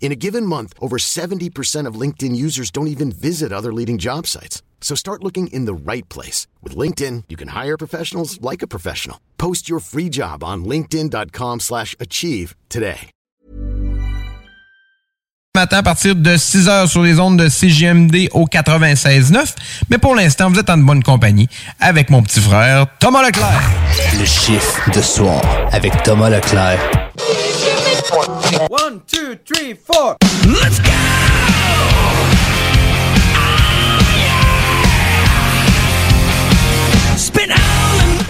In a given month, over 70% of LinkedIn users don't even visit other leading job sites. So start looking in the right place. With LinkedIn, you can hire professionals like a professional. Post your free job on linkedin.com slash achieve today. matin à partir de 6 heures sur les ondes de CGMD au 96.9. Mais pour l'instant, vous êtes en bonne compagnie avec mon petit frère Thomas Leclerc. Le chiffre de soir avec Thomas Leclerc. One, two, three, four. Let's go! Spin out and...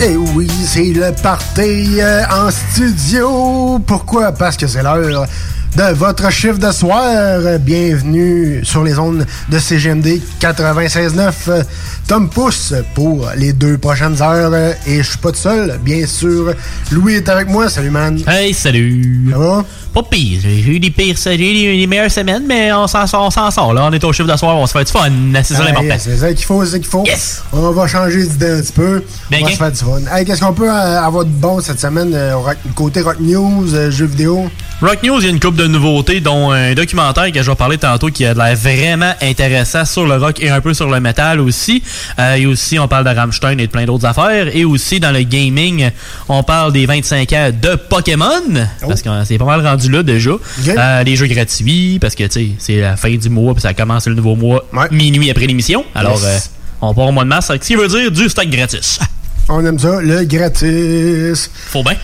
Eh oui, c'est le party euh, en studio. Pourquoi? Parce que c'est l'heure de votre chiffre de soir. Bienvenue sur les ondes de CGMD 96.9. Euh, Tom Pousse pour les deux prochaines heures. Et je suis pas tout seul, bien sûr. Louis est avec moi. Salut, man. Hey, salut. Ça va? Pas pire. J'ai eu des pires, j'ai eu des meilleures semaines, mais on s'en sort, on s'en sort. Là, on est au chiffre de soir, on se fait du fun. C'est ça Ah, l'important. yes, c'est ça qu'il faut, c'est ça qu'il faut. Yes. On va changer d'idée un petit peu. Bien on va se faire du fun. Hey, Qu'est-ce qu'on peut euh, avoir de bon cette semaine euh, rock- côté rock news, euh, jeux vidéo? Rock News, il y a une couple de nouveautés, dont un documentaire que je vais parler tantôt qui a l'air vraiment intéressant sur le rock et un peu sur le métal aussi. Euh, et aussi, on parle de Rammstein et de plein d'autres affaires. Et aussi, dans le gaming, on parle des 25 ans de Pokémon. Parce que c'est pas mal rendu là déjà. Euh, les jeux gratuits, parce que c'est la fin du mois, puis ça commence le nouveau mois minuit après l'émission. Alors, Yes. euh, on part au mois de mars, ce qui veut dire du stock gratis. On aime ça, le gratis. Faut bien.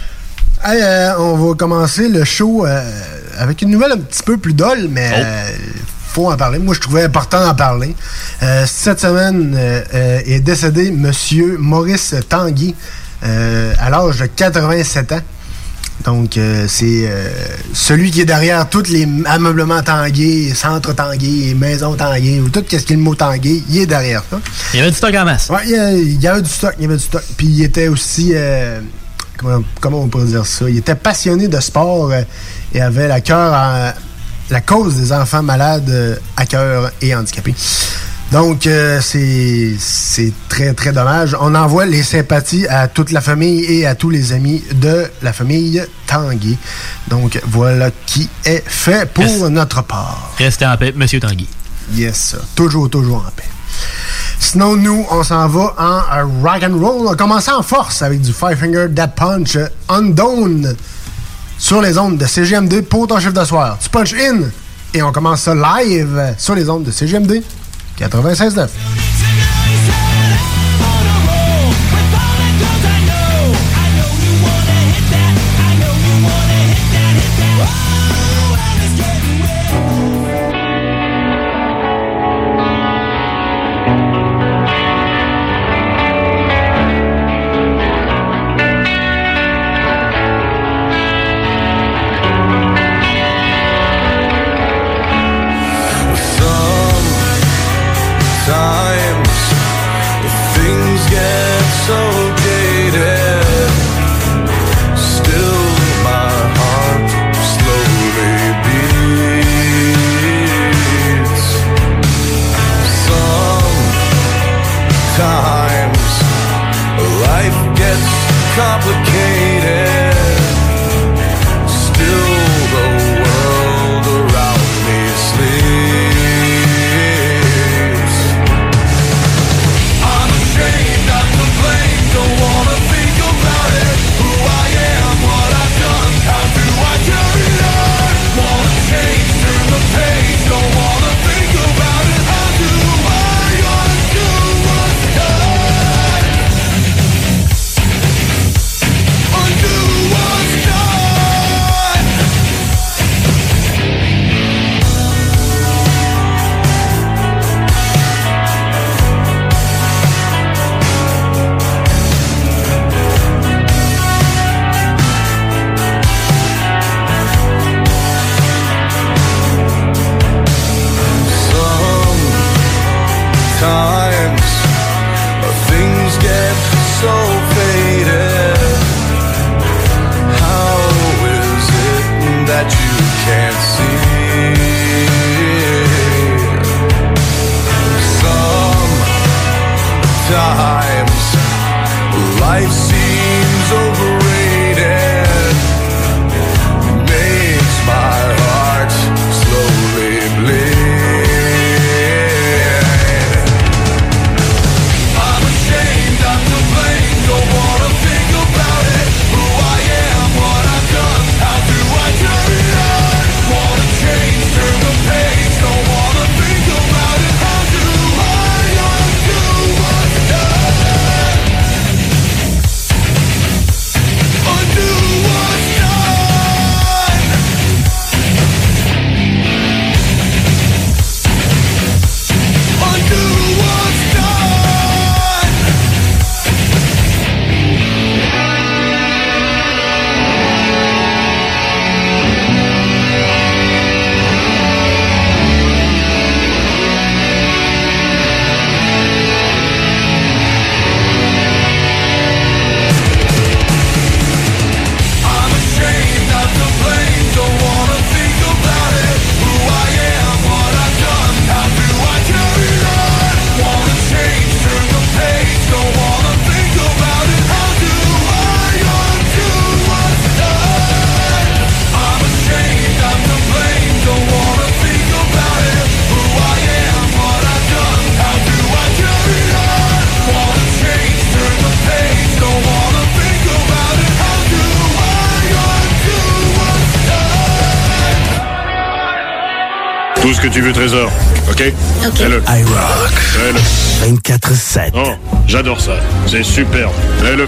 Hey, euh, on va commencer le show avec une nouvelle un petit peu plus dolle, mais Oh. faut en parler. Moi, je trouvais important d'en parler. Euh, cette semaine euh, euh, est décédé Monsieur Maurice Tanguy à l'âge de 87 ans. Donc, euh, c'est euh, celui qui est derrière tous les ameublements Tanguy, centres Tanguy, maisons Tanguy, ou tout ce qui est le mot Tanguy, il est derrière ça. Il y avait du stock en masse. Ouais, il y, avait du stock, il y avait du stock. Puis il était aussi, euh, comment, comment on pourrait dire ça, il était passionné de sport et avait la cœur la cause des enfants malades à cœur et handicapés. Donc, euh, c'est très, très dommage. On envoie les sympathies à toute la famille et à tous les amis de la famille Tanguy. Donc, voilà qui est fait pour notre part. Restez en paix, Monsieur Tanguy. Yes. Toujours, toujours en paix. Sinon, nous, on s'en va en rock and roll. On commence en force avec du Five Finger Dead Punch Undone sur les ondes de CGMD pour ton chiffre de soir. Tu punch in et on commence ça live sur les ondes de CGMD 96.9. Tout ce que tu veux, trésor. OK? OK. Fais-le. iRock. Fais-le. 24-7. Oh, j'adore ça. C'est superbe. Fais-le.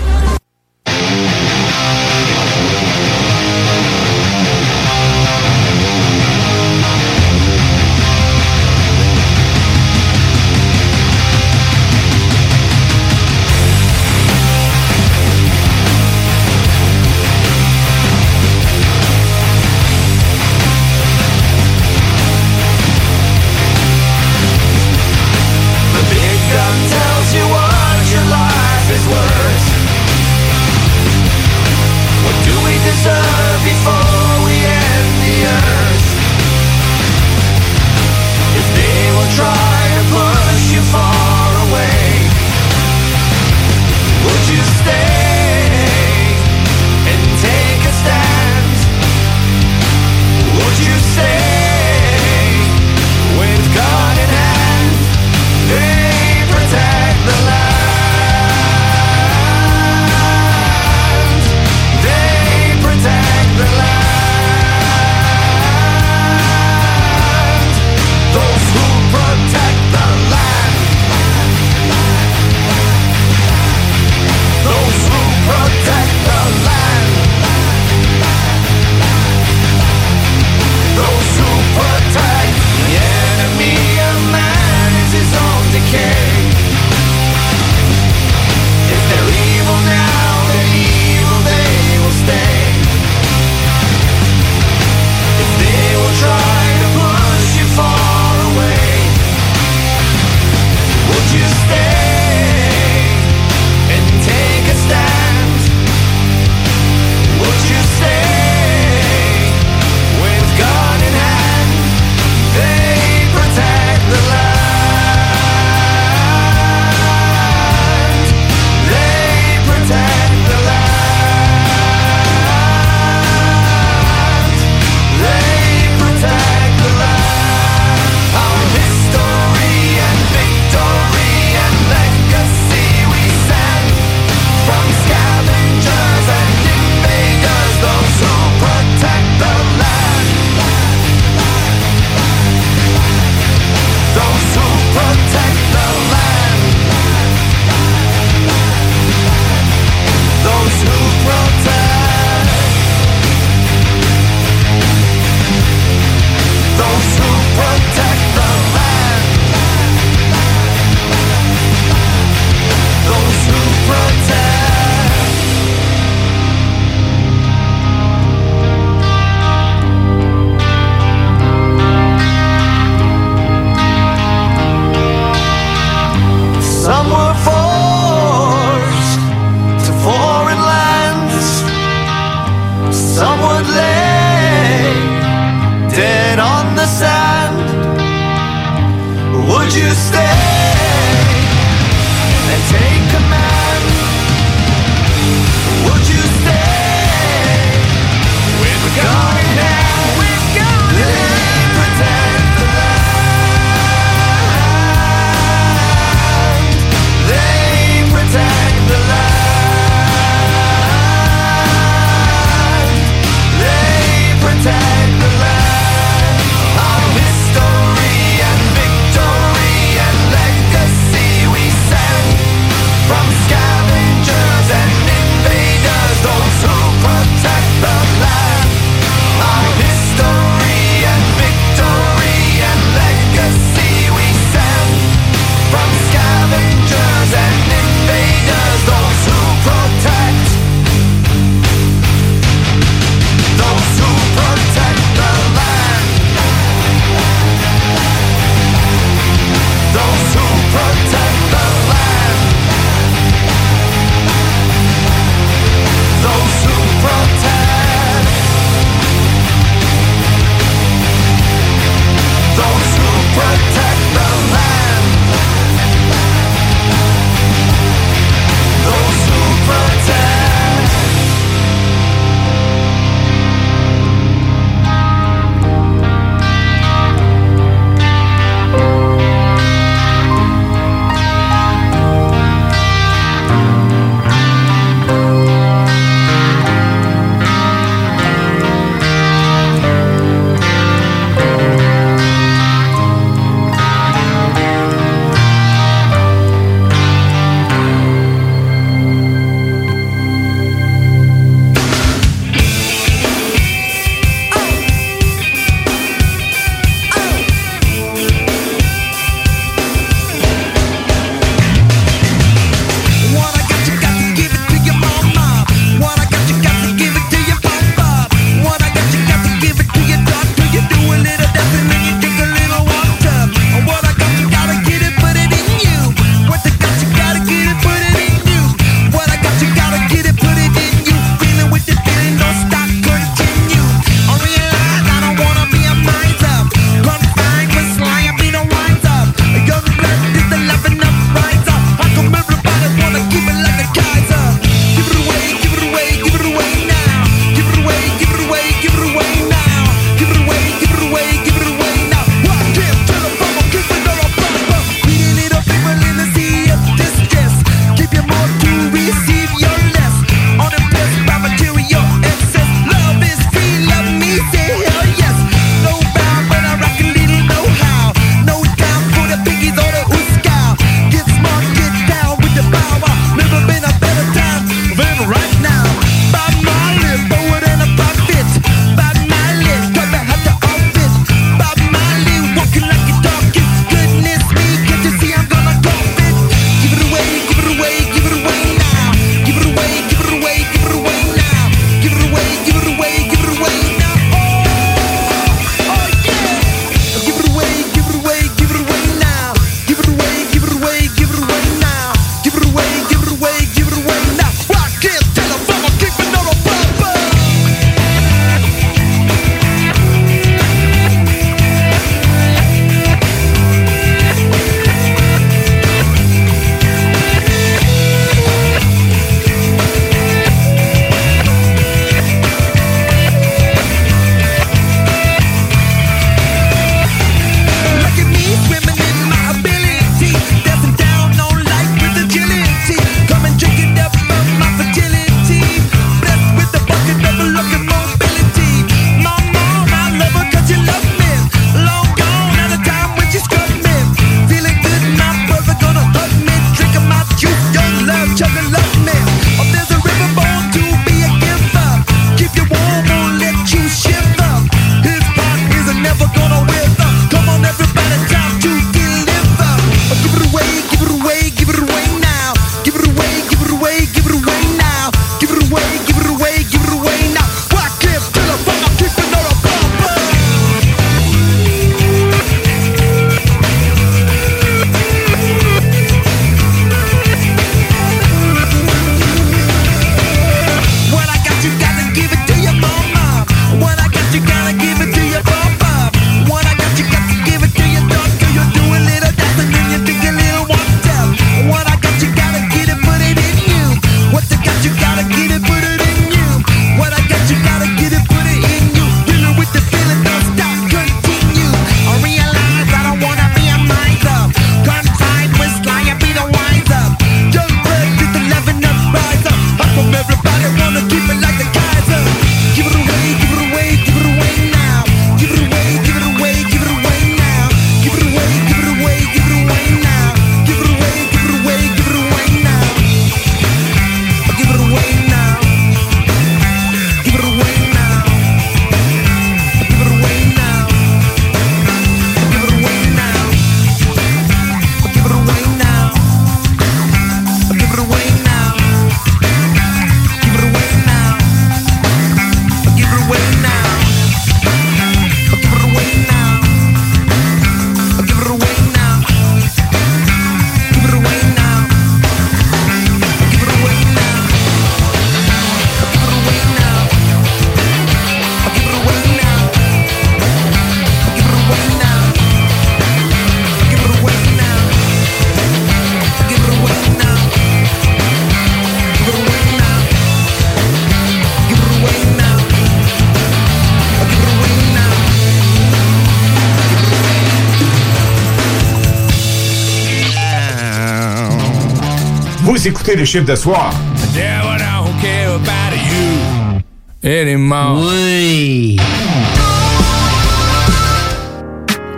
Care about you anymore. Oui.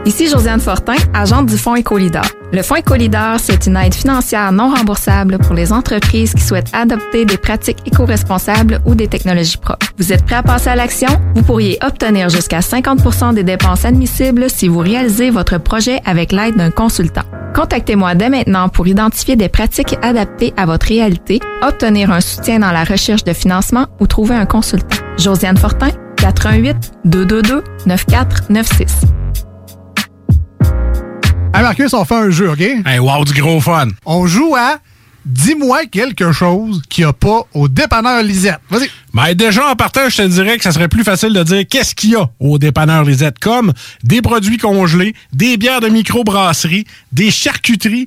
Ici Josiane Fortin, agente du Fonds Écolidar. Le Fonds Écolidar, c'est une aide financière non remboursable pour les entreprises qui souhaitent adopter des pratiques éco-responsables ou des technologies propres. Vous êtes prêt à passer à l'action? Vous pourriez obtenir jusqu'à 50% des dépenses admissibles si vous réalisez votre projet avec l'aide d'un consultant. Contactez-moi dès maintenant pour identifier des pratiques adaptées à votre réalité, obtenir un soutien dans la recherche de financement ou trouver un consultant. Josiane Fortin, 88 222 9496. Hey Marcus, on fait un jeu, OK? Hey, wow, du gros fun. On joue à Dis-moi quelque chose qu'il n'y a pas au dépanneur Lisette. Vas-y. Ben déjà, en partant, je te dirais que ça serait plus facile de dire qu'est-ce qu'il y a au dépanneur Lisette, comme des produits congelés, des bières de microbrasserie, des charcuteries,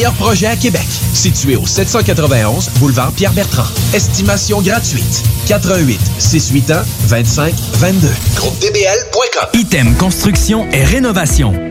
projets à Québec. Situé au 791 boulevard Pierre-Bertrand. Estimation gratuite. 88 681 25 22. GroupeDBL.com. Item Construction et Rénovation.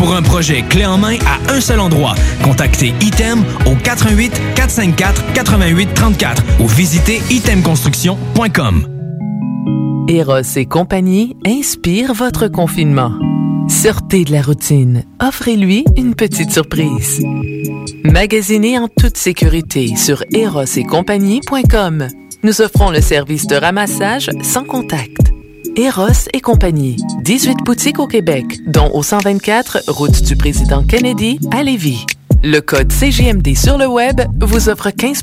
Pour un projet clé en main à un seul endroit, contactez Item au 88 454 88 34 ou visitez itemconstruction.com. Eros et compagnie inspire votre confinement. Sortez de la routine. Offrez-lui une petite surprise. Magasinez en toute sécurité sur erosetcompagnie.com. Nous offrons le service de ramassage sans contact. Eros et compagnie. 18 boutiques au Québec, dont au 124 route du président Kennedy à Lévis. Le code CGMD sur le web vous offre 15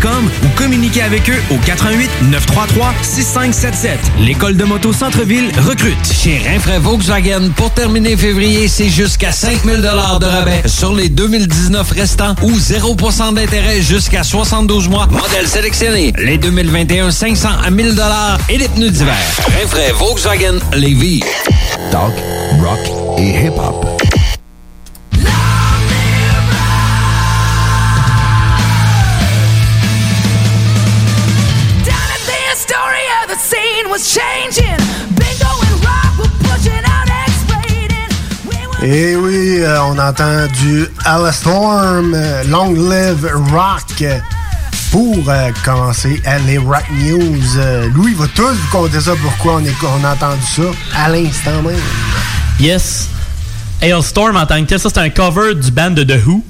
ou communiquez avec eux au 88 933 6577. L'école de moto Centre-ville recrute. Chez Rinfraie Volkswagen, pour terminer février, c'est jusqu'à 5000 de rabais sur les 2019 restants ou 0% d'intérêt jusqu'à 72 mois. Modèle sélectionné. Les 2021, 500 à 1000 et les pneus d'hiver. Rinfraie Volkswagen Lévis. Talk, rock et hip-hop. Et oui, euh, on entend du Storm, euh, Long Live Rock. Pour euh, commencer à les Rock News, Euh, Louis va tous vous compter ça, pourquoi on, est, on a entendu ça à l'instant même. Yes. Hailstorm en tant que tel, ça c'est un cover du band de The Who.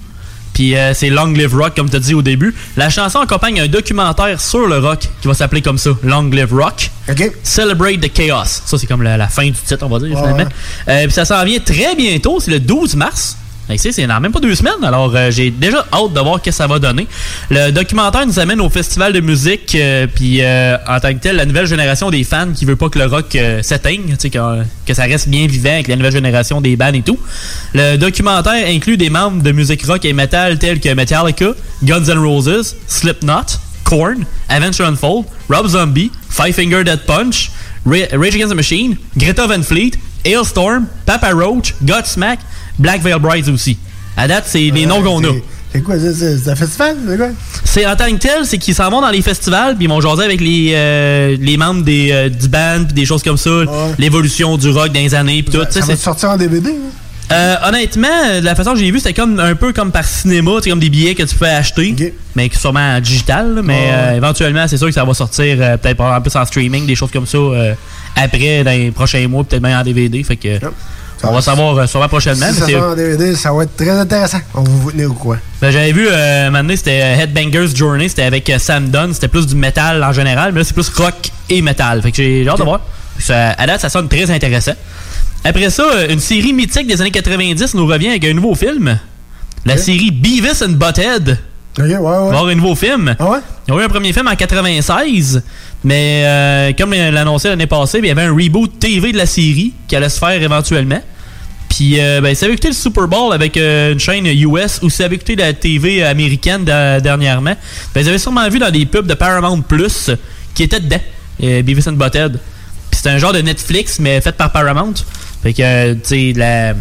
Puis euh, c'est Long Live Rock, comme tu as dit au début. La chanson accompagne un documentaire sur le rock qui va s'appeler comme ça, Long Live Rock. Celebrate the Chaos. Ça, c'est comme la, la fin du titre, on va dire, finalement. ouais. Euh, puis ça s'en vient très bientôt, c'est le 12 mars. C'est dans même pas deux semaines, alors euh, j'ai déjà hâte de voir ce que ça va donner. Le documentaire nous amène au festival de musique, euh, puis euh, en tant que tel, la nouvelle génération des fans qui veut pas que le rock euh, s'éteigne, que, que ça reste bien vivant avec la nouvelle génération des bands et tout. Le documentaire inclut des membres de musique rock et metal tels que Metallica, Guns N' Roses, Slipknot, Korn, Avenged Unfold, Rob Zombie, Five Finger Death Punch, Ra- Rage Against the Machine, Greta Van Fleet, Hailstorm, Papa Roach, Godsmack, Black Veil Brides aussi. À date, c'est les noms qu'on a. C'est quoi, c'est- c'est c'est un festival? C'est quoi? C'est en tant que tel, c'est qu'ils s'en vont dans les festivals, puis ils vont jaser avec les, euh, les membres des, euh, du band, puis des choses comme ça, l'évolution du rock dans les années, puis tout. sais, Ça va c'est- sortir en DVD? hein? Euh, honnêtement, de la façon que j'ai vu, c'était comme un peu comme par cinéma, sais, comme des billets que tu peux acheter, mais qui sont sûrement en digital. là, mais Ouais. euh, éventuellement, c'est sûr que ça va sortir euh, peut-être en plus en streaming, des choses comme ça euh, après, dans les prochains mois, peut-être même en DVD. Fait que on va savoir euh, sûrement prochainement. Si ça c'est- sort en DVD, ça va être très intéressant. On va vous tenir au coin. ben, j'avais vu euh, donné, c'était euh, Headbangers Journey, c'était avec Sam Dunn, c'était plus du métal en général, mais là c'est plus rock et métal. Fait que j'ai hâte de voir. Ça- à date, ça sonne très intéressant. Après ça, une série mythique des années 90 nous revient avec un nouveau film. La série Beavis and Butthead. Ok, ouais, ouais. Avoir un nouveau film. Ah ouais? Il y a eu un premier film en 96, mais euh, comme l'annonçait l'année passée, il y avait un reboot TV de la série qui allait se faire éventuellement. Puis, euh, ben, vous avez écouté le Super Bowl avec euh, une chaîne US ou vous avez écouté la TV américaine da- dernièrement, ben, vous avez sûrement vu dans des pubs de Paramount Plus qui étaient dedans, euh, Beavis and Butthead. C'est un genre de Netflix, mais fait par Paramount. Fait que, euh, tu sais, la...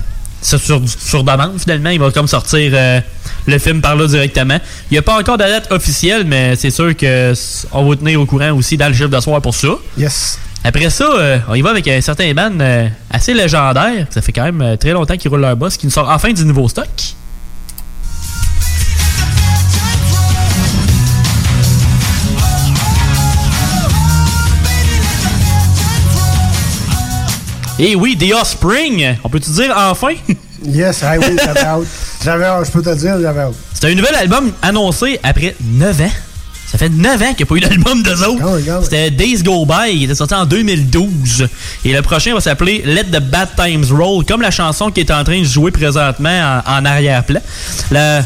ça sur, sur demande, finalement. Il va comme sortir euh, le film par là directement. Il n'y a pas encore de date officielle, mais c'est sûr que on va tenir au courant aussi dans le chiffre de soir pour ça. Yes. Après ça, euh, on y va avec un certain band euh, assez légendaire. Ça fait quand même euh, très longtemps qu'ils roulent leur boss, qui nous sort enfin du nouveau stock. Et oui, The Offspring, on peut-tu dire enfin? Yes, ah oui, j'avais hâte. J'avais hâte, je peux te le dire, j'avais hâte. C'est un nouvel album annoncé après 9 ans. Ça fait 9 ans qu'il n'y a pas eu d'album d'eux autres. C'était Days Go By, qui était sorti en 2012. Et le prochain va s'appeler Let the Bad Times Roll, comme la chanson qui est en train de jouer présentement en, en arrière-plan. La,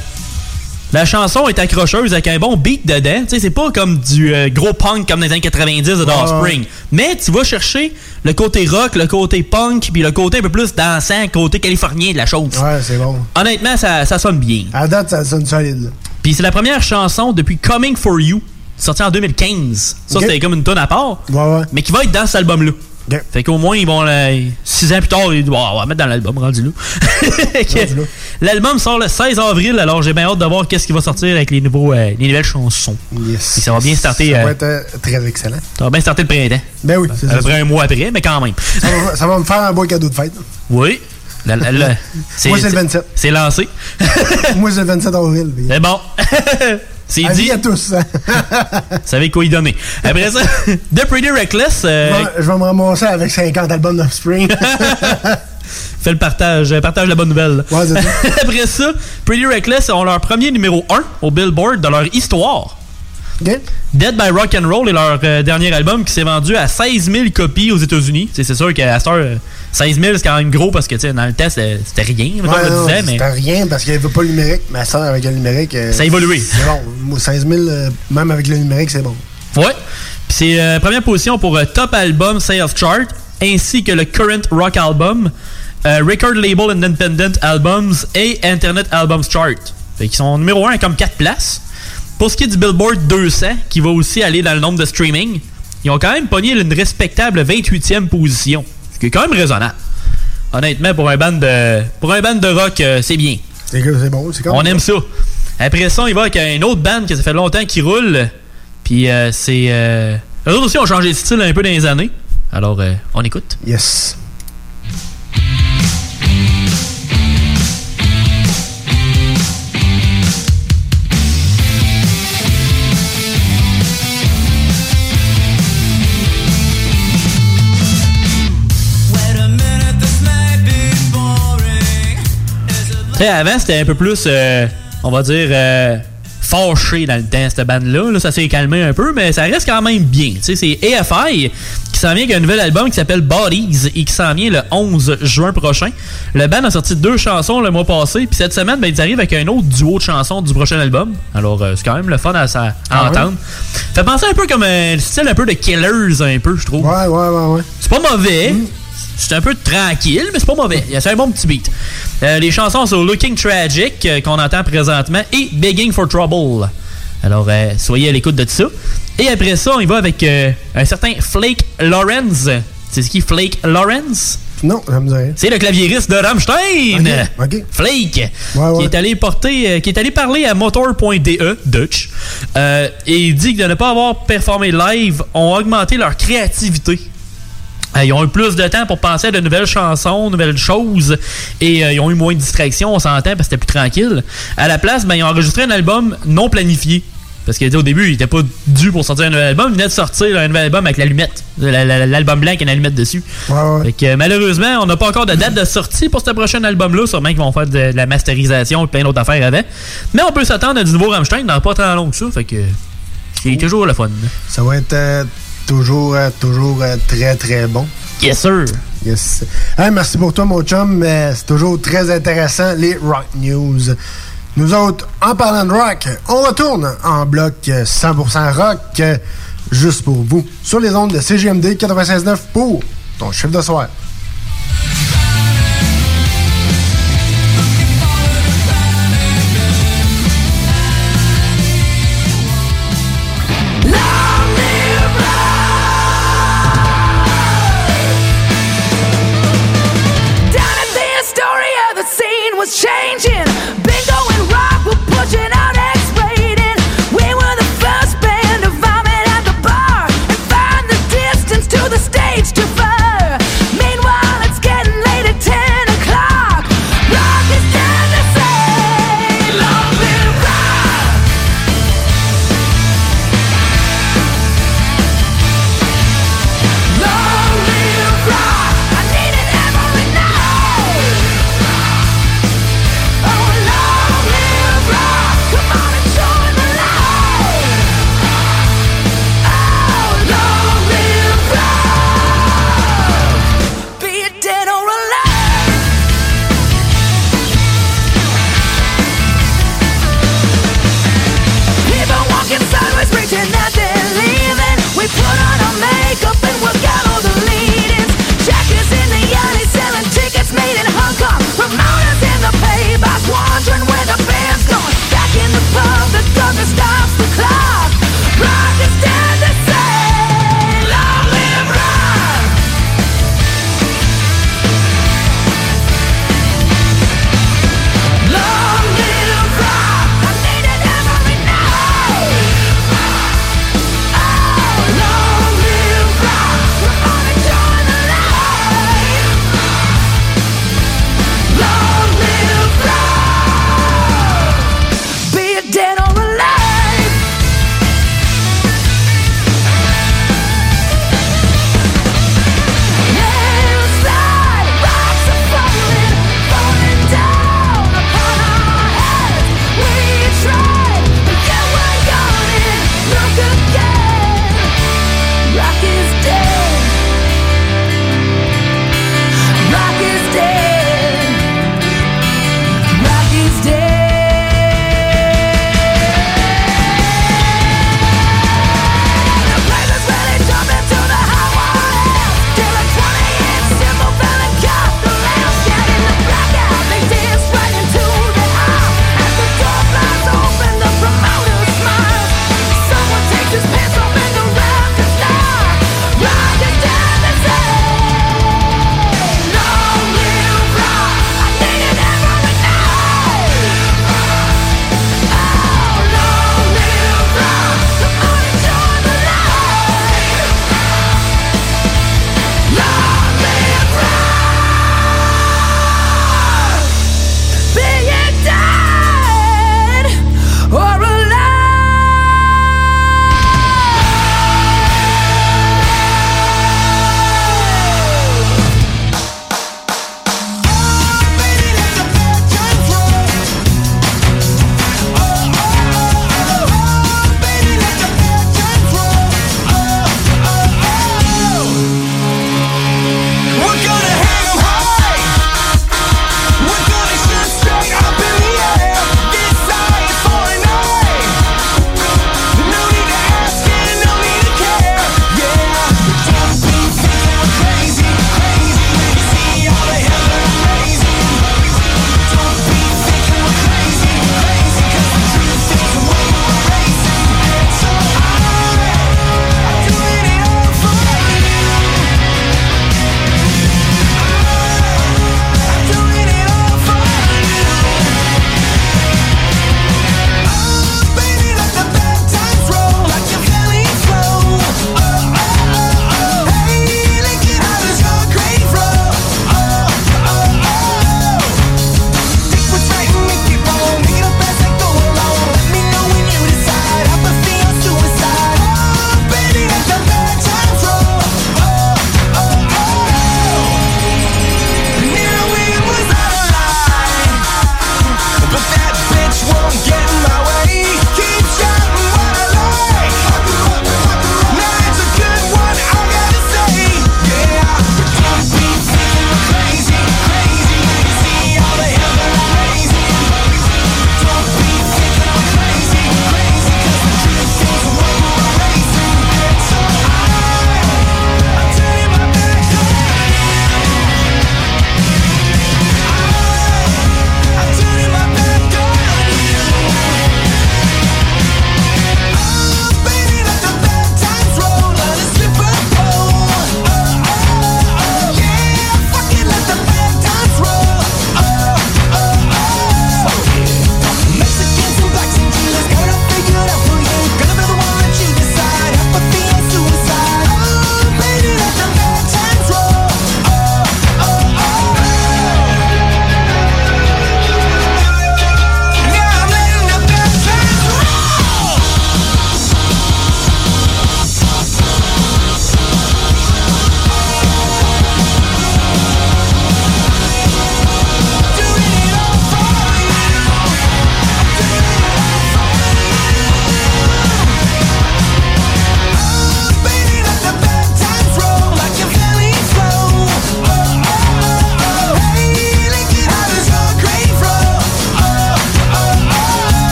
la chanson est accrocheuse avec un bon beat dedans. Tu sais, c'est pas comme du euh, gros punk comme dans les années 90 de The Ouais, Offspring. Mais tu vas chercher le côté rock, le côté punk, puis le côté un peu plus dansant, côté californien de la chose. Ouais, c'est bon. Honnêtement, ça, ça sonne bien. À date, ça sonne solide. Puis c'est la première chanson depuis Coming for You, sortie en 2015. Ça, c'était comme une tonne à part. Mais qui va être dans cet album-là. Fait qu'au moins, ils vont. là, six ans plus tard, ils disent, Ah, on va mettre dans l'album, rendu là. L'album sort le 16 avril, alors j'ai bien hâte de voir qu'est-ce qui va sortir avec les, nouveaux, euh, les nouvelles chansons. Yes. Et ça va bien starter. Ça euh, va être euh, très excellent. ça va bien starter le printemps. Ben oui, c'est À ça. peu près un mois après, mais quand même. Ça va, ça va me faire un beau cadeau de fête. Oui. La- la- la- Moi, c'est le 27. C'est lancé. Moi, c'est le 27 avril. C'est bon. C'est dit. à tous. Vous savez quoi y donner. Après ça, The Pretty Reckless. euh, Je vais- je vais me ramasser avec 50 albums d'Offspring. Fait le partage, euh, partage la bonne nouvelle. Ouais, c'est ça. Après ça, Pretty Reckless ont leur premier numéro 1 au Billboard de leur histoire. Dead by Rock and Roll est leur euh, dernier album qui s'est vendu à 16 000 copies aux États-Unis. C'est sûr qu'à cette heure, 16 000 c'est quand même gros parce que tu sais, dans le test c'était rien. Ouais, non, disait, mais C'était rien parce qu'il n'y avait pas le numérique. Ma soeur, avec le numérique. euh, Ça a évolué. C'est bon. Moi, 16 000, euh, même avec le numérique, c'est bon. Ouais. Puis c'est euh, première position pour euh, Top Album Sales Chart ainsi que le Current Rock Album, euh, Record Label Independent Albums et Internet Albums Chart. Fait qu'ils sont numéro 1 comme 4 places. Pour ce qui est du Billboard 200, qui va aussi aller dans le nombre de streaming, ils ont quand même pogné une respectable 28e position. Ce qui est quand même raisonnable. Honnêtement, pour un band de, pour un band de rock, euh, c'est bien. C'est que c'est bon. C'est On aime ça. Après ça, il va avec une autre band que ça fait longtemps qu'il roule. Puis euh, c'est. Euh... Eux autres aussi ont changé de style un peu dans les années. Alors, euh, on écoute. Yes. Avant, c'était un peu plus, euh, on va dire, euh, fâché dans le temps, cette bande-là. Là, ça s'est calmé un peu, mais ça reste quand même bien. Tu sais, c'est AFI qui s'en vient avec un nouvel album qui s'appelle Bodies et qui s'en vient le 11 juin prochain. Le band a sorti deux chansons le mois passé, puis cette semaine, ben, ils arrivent avec un autre duo de chansons du prochain album. Alors, euh, c'est quand même le fun à, à- Ah ouais? entendre. Fait penser un peu comme un style un peu de Killers, un peu, je trouve. Ouais, ouais, ouais, ouais. C'est pas mauvais. C'est un peu tranquille, mais c'est pas mauvais. C'est un bon petit beat. Euh, les chansons sont Looking Tragic, euh, qu'on entend présentement, et Begging for Trouble. Alors, euh, soyez à l'écoute de ça. Et après ça, on y va avec un certain Flake Lawrence. C'est ce qui Flake Lawrence? Non, ça me rien. C'est le claviériste de Rammstein, Flake, qui est allé porter, qui est allé parler à Motor.de, Dutch, et il dit que de ne pas avoir performé live ont augmenté leur créativité. Euh, Ils ont eu plus de temps pour penser à de nouvelles chansons, nouvelles choses, et euh, ils ont eu moins de distractions, on s'entend, parce que c'était plus tranquille. À la place, ben, ils ont enregistré un album non planifié. Parce qu'au début, il était pas dû pour sortir un nouvel album. Il venait de sortir un nouvel album avec l'allumette. La- la- L'album blanc avec une allumette dessus. Fait que, malheureusement, on n'a pas encore de date de sortie pour ce prochain album-là. Sûrement qu'ils vont faire de, de la masterisation et plein d'autres affaires avec. Mais on peut s'attendre à du nouveau Rammstein dans pas tant long que ça. Fait que c'est toujours le fun. Ça va être euh, toujours, euh, toujours euh, très, très bon. Yes, sir. Yes. Hey, merci pour toi, mon chum. C'est toujours très intéressant, les Rock News. Nous autres, en parlant de rock, on retourne en bloc euh, 100% rock, euh, juste pour vous, sur les ondes de CGMD 96.9 pour ton chiffre de soir.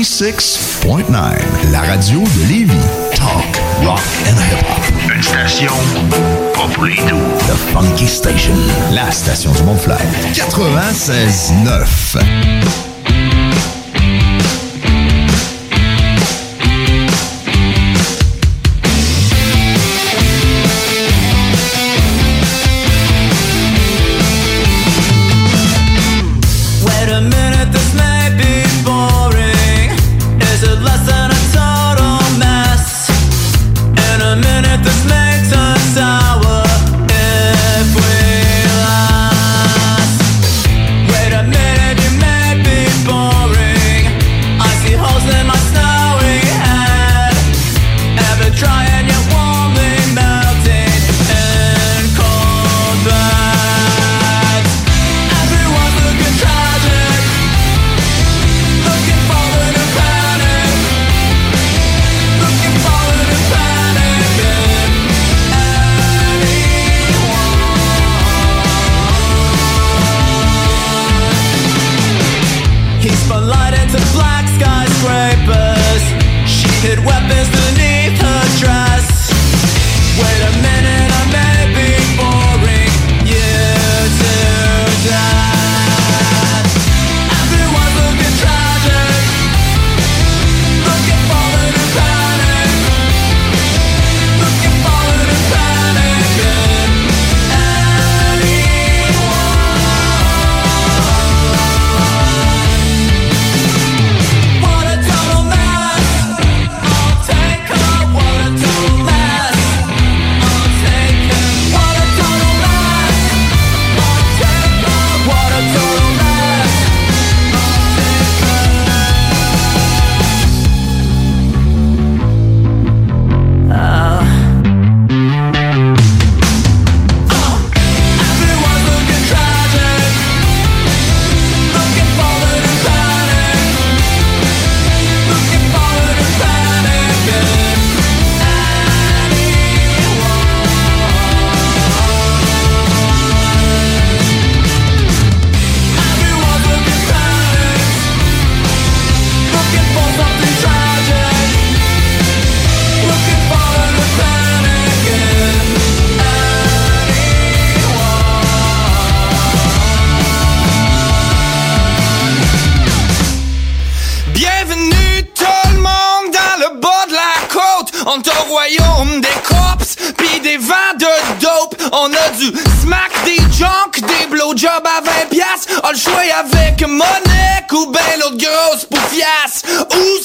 96.9, la radio de Lévis. Talk, rock and hip-hop. Une station pas pour les doux. The Funky Station, la station du Mont-Flair. 96.9. du smack, des junk, des blowjobs à 20 piastres. A le choix avec Monek ou ben l'autre grosse poufiasse. Ou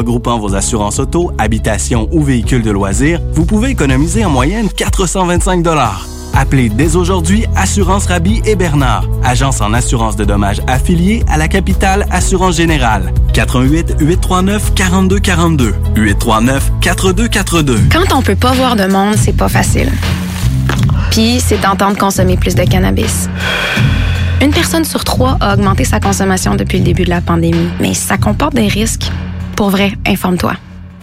regroupant vos assurances auto, habitation ou véhicules de loisirs, vous pouvez économiser en moyenne 425 Appelez dès aujourd'hui Assurance Rabi et Bernard, agence en assurance de dommages affiliée à la capitale Assurance Générale. 88 839 4242 839 4242. Quand on peut pas voir de monde, c'est pas facile. Puis, c'est tentant de consommer plus de cannabis. Une personne sur trois a augmenté sa consommation depuis le début de la pandémie, mais ça comporte des risques. Pour vrai, informe-toi.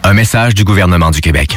Un message du gouvernement du Québec.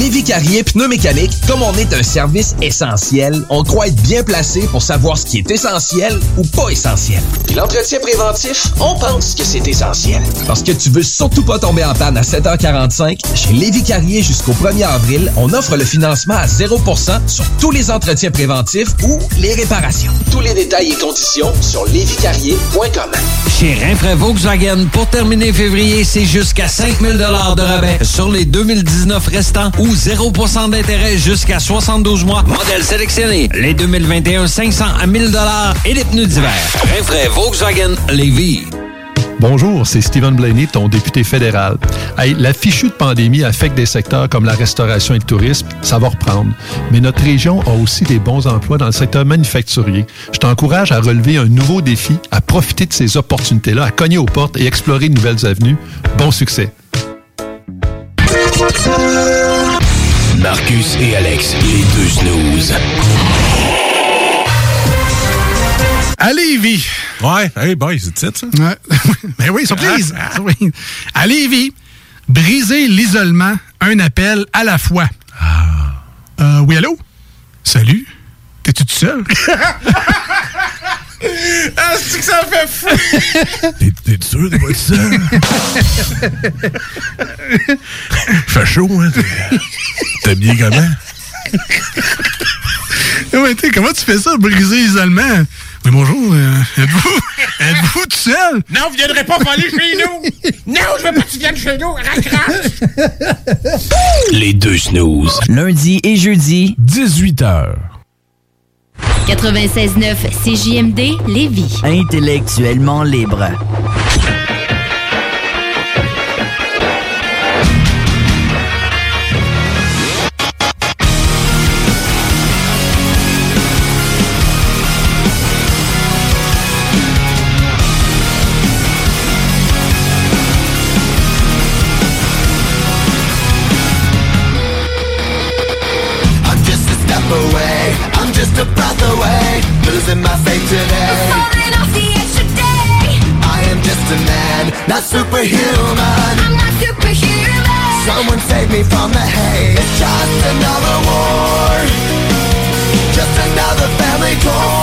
Lévi Carrier Pneumécanique, comme on est un service essentiel, on croit être bien placé pour savoir ce qui est essentiel ou pas essentiel. Puis l'entretien préventif, on pense que c'est essentiel. Parce que tu veux surtout pas tomber en panne à 7h45, chez Lévi Carrier jusqu'au 1er avril, on offre le financement à 0% sur tous les entretiens préventifs ou les réparations. Tous les détails et conditions sur lévicarrier.com. Chez Rinfraie Volkswagen, pour terminer février, c'est jusqu'à 5000 de rabais sur les 2019 restants ou 0% d'intérêt jusqu'à 72 mois. Modèle sélectionné. Les 2021, 500 à 1000 et les pneus d'hiver. Rinfraie Volkswagen Lévis. Bonjour, c'est Stephen Blaney, ton député fédéral. Hey, la fichue de pandémie affecte des secteurs comme la restauration et le tourisme, ça va reprendre. Mais notre région a aussi des bons emplois dans le secteur manufacturier. Je t'encourage à relever un nouveau défi, à profiter de ces opportunités-là, à cogner aux portes et explorer de nouvelles avenues. Bon succès. Marcus et Alex, les deux snooze. À Lévis. Ouais, hey boy, c'est ça? Ouais. Mais oui, surprise. Oui. À Lévis, briser l'isolement, un appel à la fois. Euh, oui, allô? Salut? T'es-tu tout seul? Ah, c'est que ça fait fou! T'es sûr de pas être seul? Fait chaud, hein? T'es- T'es bien comment? T'sais, comment tu fais ça, briser l'isolement? Oui, bonjour. euh, êtes-vous êtes-vous tout seul? Non, vous viendrez pas voler chez nous! Non, je veux pas que tu viennes chez nous! Raccroche! Les deux snooze. Lundi et jeudi, 18h. 96.9 CJMD Lévis. intellectuellement libre. Superhuman. I'm not superhuman. Someone save me from the hate. It's just another war, just another family torn.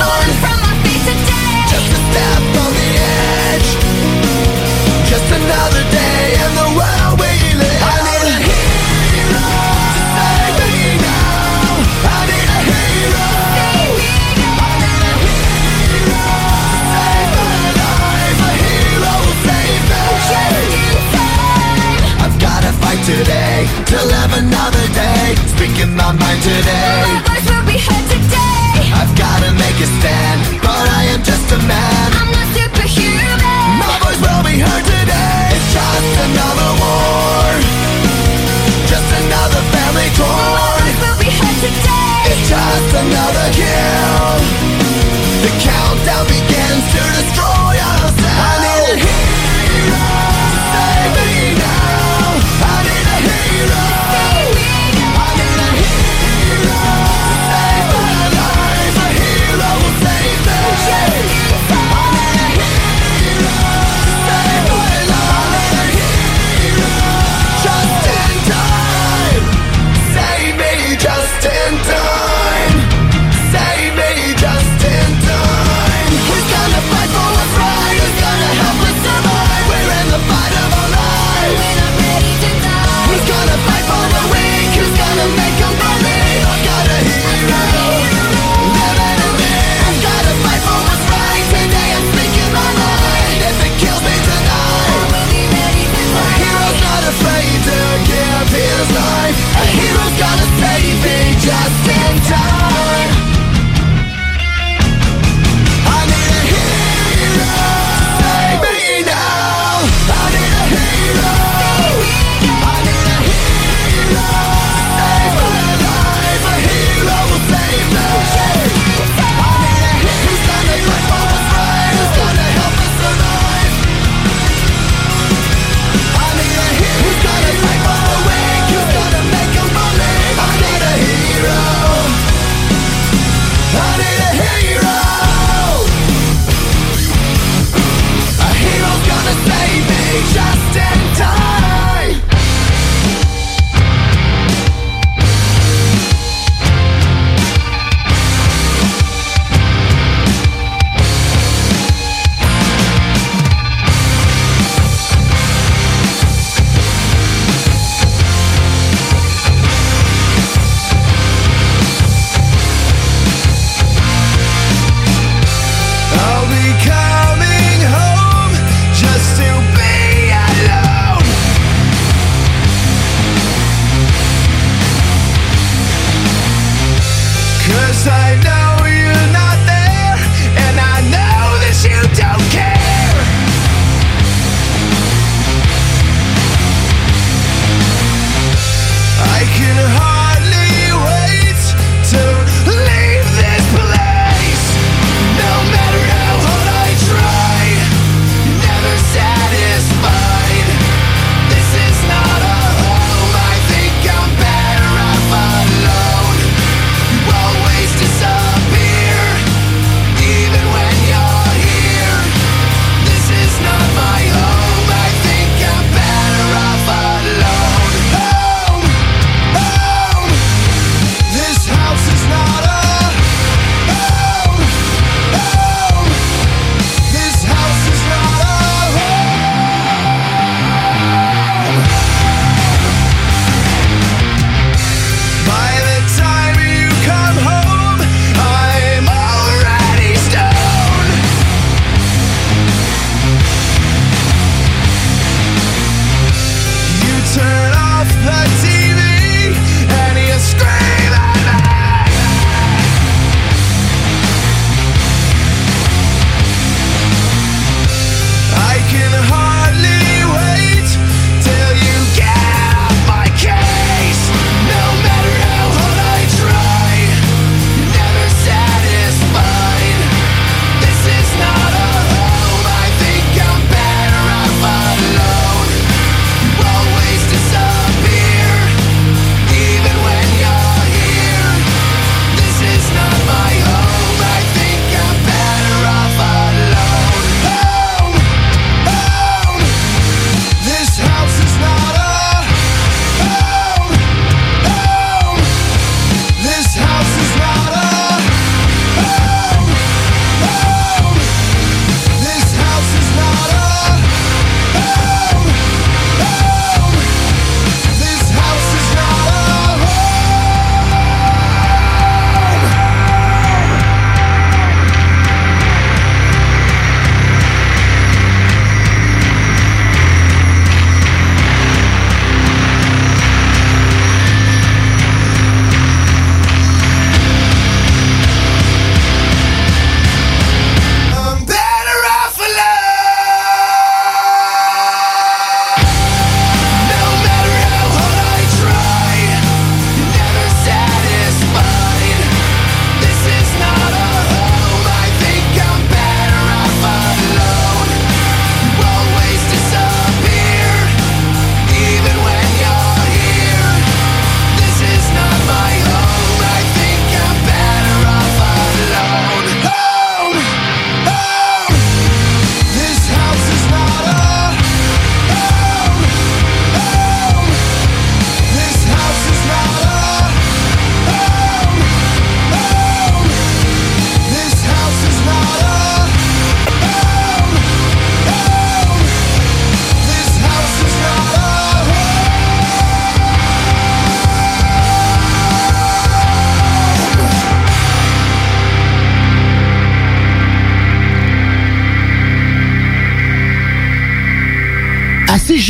Today to live another day. Speaking my mind today. My voice will be heard today. I've gotta make a stand, but I am just a man. I'm not superhuman. My voice will be heard today. It's just another war. Just another family torn. My voice will be heard today. It's just another kill. The countdown begins to destroy ourselves. I need a hero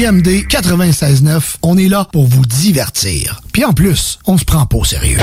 CJMD 96.9, on est là pour vous divertir. Puis en plus, on se prend pas au sérieux.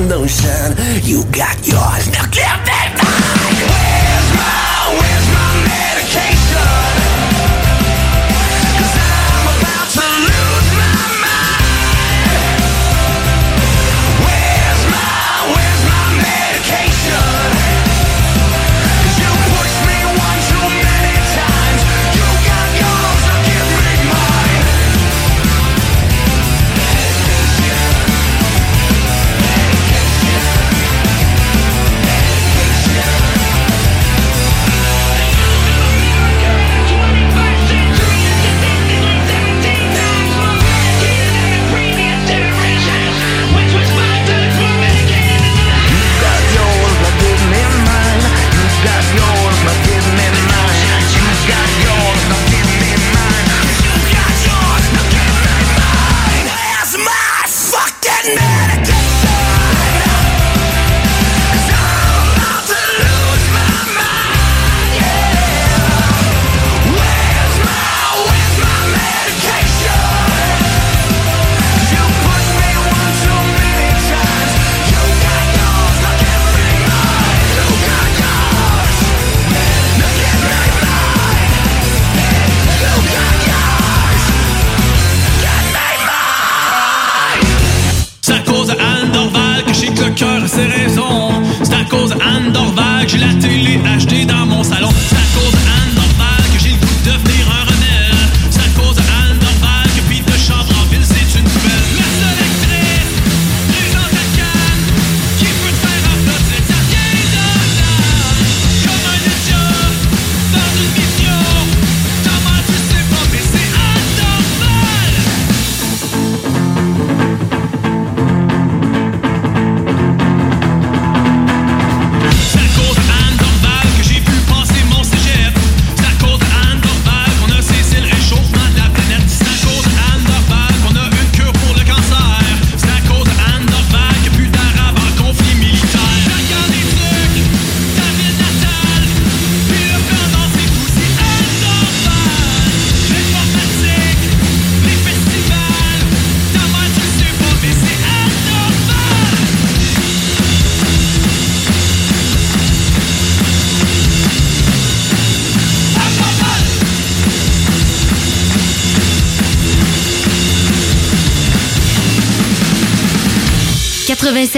sun don't shine. You got yours. Now get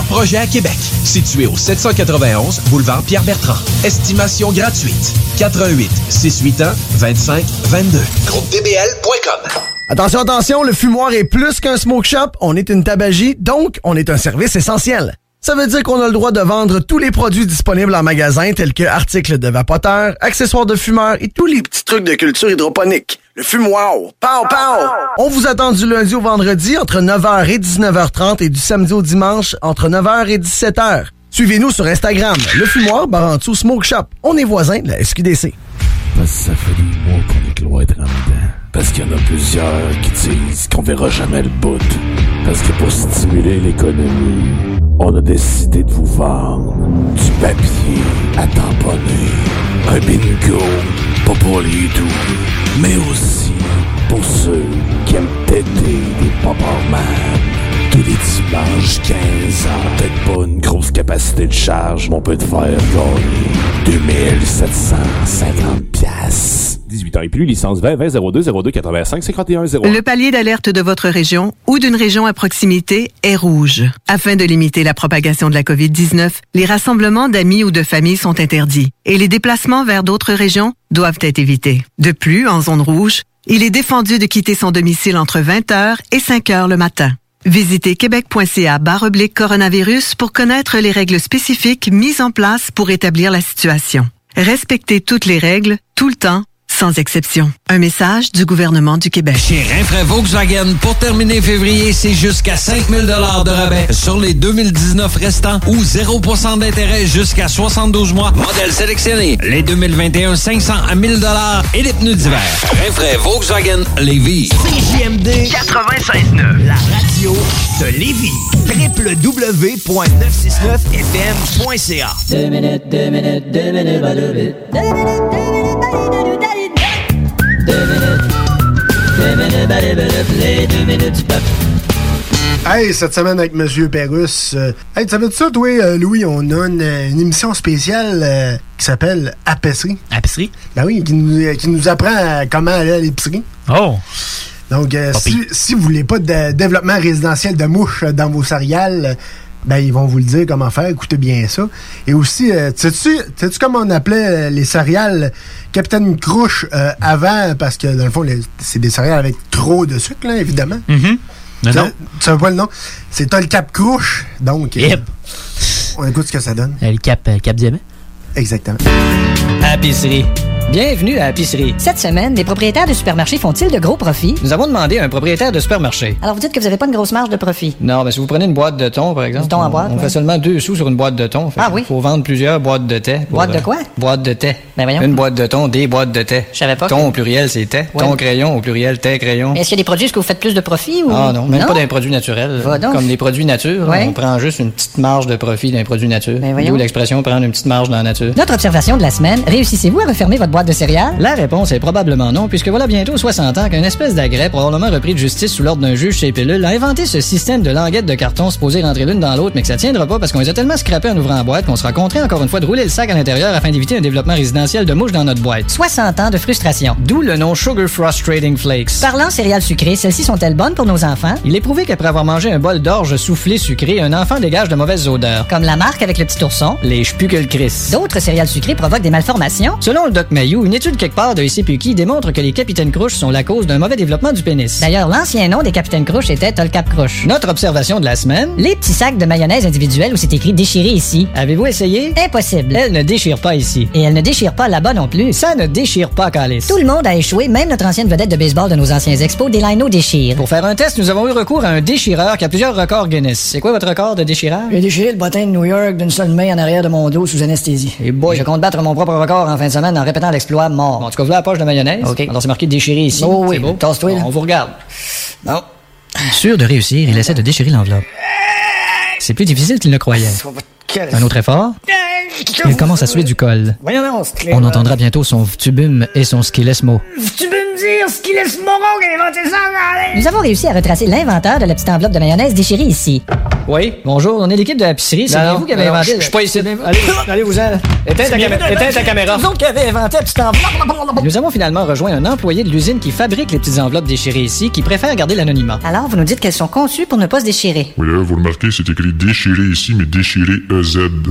projets à Québec. Situé au 791 boulevard Pierre-Bertrand. Estimation gratuite. 88 681 25 22. GroupeDBL.com. Attention, attention, le fumoir est plus qu'un smoke shop, on est une tabagie, donc on est un service essentiel. Ça veut dire qu'on a le droit de vendre tous les produits disponibles en magasin, tels que articles de vapoteurs, accessoires de fumeurs et tous les petits trucs de culture hydroponique. Le fumoir, pow, pow! On vous attend du lundi au vendredi entre 9h et 19h30 et du samedi au dimanche entre 9h et 17h. Suivez-nous sur Instagram, le fumoir Barantou Smoke Shop. On est voisins de la SQDC. Parce que ça fait des mois qu'on est cloître en dedans. Parce qu'il y en a plusieurs qui disent qu'on verra jamais le bout. Parce que pour stimuler l'économie, on a décidé de vous vendre du papier à tamponner. Un bingo, pas pour les doux, mais aussi pour ceux qui aiment têter des man. Tous les dimanches, 15 ans, peut-être pas une grosse capacité de charge, mais on peut te faire gagner 2750 piastres. 18 ans et plus, licence 20 20 02 02 85 51 0. Le palier d'alerte de votre région ou d'une région à proximité est rouge. Afin de limiter la propagation de la COVID-19, les rassemblements d'amis ou de familles sont interdits et les déplacements vers d'autres régions doivent être évités. De plus, en zone rouge, il est défendu de quitter son domicile entre 20h et 5h le matin. Visitez québec.ca oblique coronavirus pour connaître les règles spécifiques mises en place pour établir la situation. Respectez toutes les règles, tout le temps, sans exception. Un message du gouvernement du Québec. Chez Rinfraie Volkswagen, pour terminer février, c'est jusqu'à 5000 de rabais sur les 2019 restants ou 0% d'intérêt jusqu'à 72 mois. Modèle sélectionné. Les 2021, 500 à 1000 et les pneus d'hiver. Rinfraie Volkswagen Lévis. CJMD 96.9, la radio de Lévis. www.969fm.ca Deux minutes, deux minutes, deux minutes, deux minutes. Deux minutes, deux minutes, Hey, cette semaine avec Monsieur Pérusse. euh, hey, tu savais ça, toi, euh, Louis? On a une, une émission spéciale euh, qui s'appelle Apécerie. Apécerie? Ben oui, qui nous, euh, qui nous apprend à comment aller à l'épicerie. Oh! Donc, euh, si, si vous voulez pas de développement résidentiel de mouches euh, dans vos céréales, euh, ben ils vont vous le dire comment faire. Écoutez bien ça. Et aussi, euh, sais-tu sais-tu comment on appelait euh, les céréales Capitaine Crouche euh, avant? Parce que, dans le fond, les- c'est des céréales avec trop de sucre, là, évidemment. Mhm. Non, Tu- non. Tu sais pas le nom? C'est t'as le Cap Crouche. Donc, euh, on écoute ce que ça donne. Euh, Le cap, euh, cap diamant? Exactement. Épicerie. Bienvenue à Épicerie. Cette semaine, les propriétaires de supermarchés font-ils de gros profits? Nous avons demandé à un propriétaire de supermarché. Alors vous dites que vous n'avez pas une grosse marge de profit. Non, mais si vous prenez une boîte de thon, par exemple. Du thon en boîte, On ouais. fait seulement deux sous sur une boîte de thon. Fait Ah oui? Faut vendre plusieurs boîtes de thé. pour, Boîte de euh, quoi? Boîte de thé. Ben voyons. Une boîte de thon, des boîtes de thé. Je savais pas Thon que- au pluriel, c'est thé. Ouais. Thon crayon au pluriel, thé crayon. Est-ce qu'il y a des produits, que vous faites plus de profit ou? Ah non, même pas d'un produit naturel. Va donc. Comme les produits nature, Ouais. on prend juste une petite marge de profit d'un produit nature. Ben voyons. D'où l'expression prendre une petite marge dans la nature. Notre observation de la semaine, réussissez-vous à refermer votre boîte de céréales? La réponse est probablement non, puisque voilà bientôt 60 ans qu'une espèce d'agrès, probablement repris de justice sous l'ordre d'un juge chez Pilule, a inventé ce système de languettes de carton supposé rentrer l'une dans l'autre, mais que ça tiendra pas parce qu'on les a tellement scrappés en ouvrant la boîte qu'on sera contraint encore une fois de rouler le sac à l'intérieur afin d'éviter un développement résidentiel de mouches dans notre boîte. 60 ans de frustration. D'où le nom Sugar Frost Trading Flakes. Parlant céréales sucrées, celles-ci sont-elles bonnes pour nos enfants? Il est prouvé qu'après avoir mangé un bol d'orge soufflé sucré, un enfant dégage de mauvaises odeurs. Comme la marque avec le petit ourson? Les Spuckle Chris. D'autres céréales sucrées provoquent des malformations? Selon le Doc Mayou, une étude quelque part de ICPQ démontre que les capitaines croches sont la cause d'un mauvais développement du pénis. D'ailleurs, l'ancien nom des capitaines Crouch était Tolcap Crouch. Notre observation de la semaine? Les petits sacs de mayonnaise individuels où c'est écrit déchiré ici. Avez-vous essayé? Impossible. Elle ne déchire pas ici. Et elle ne déchire pas là-bas non plus. Ça ne déchire pas, Calis. Tout le monde a échoué, même notre ancienne vedette de baseball de nos anciens expos, Delino déchire. Pour faire un test, nous avons eu recours à un déchireur qui a plusieurs records Guinness. C'est quoi votre record de déchireur? J'ai déchiré le bottin de New York d'une seule main en arrière de mon dos sous anesthésie. Et boy, Je compte battre mon propre record en fin de semaine en répétant l'exploit mort. Bon, en tout cas, voilà la poche de mayonnaise. OK. Alors, c'est marqué déchiré ici. Oh oui, C'est beau. tasse-toi, là. Bon, on vous regarde. Bon. Sûr de réussir, il essaie de déchirer l'enveloppe. C'est plus difficile qu'il ne croyait. Un autre effort. Il commence à suer du col. Donc, On entendra bientôt son vtubum et son skillesmo. Nous avons réussi à retracer l'inventeur de la petite enveloppe de mayonnaise déchirée ici. Oui, bonjour, on est l'équipe de la pisserie. C'est bien vous qui avez inventé. je- suis pas ici. Allez, allez-vous-en. Éteins ta, camé- éteins ta caméra. Nous autres qui avaient inventé la petite enveloppe. Nous avons finalement rejoint un employé de l'usine qui fabrique les petites enveloppes déchirées ici, qui préfère garder l'anonymat. Alors, vous nous dites qu'elles sont conçues pour ne pas se déchirer. Oui, vous remarquez, c'est écrit déchiré ici, mais déchiré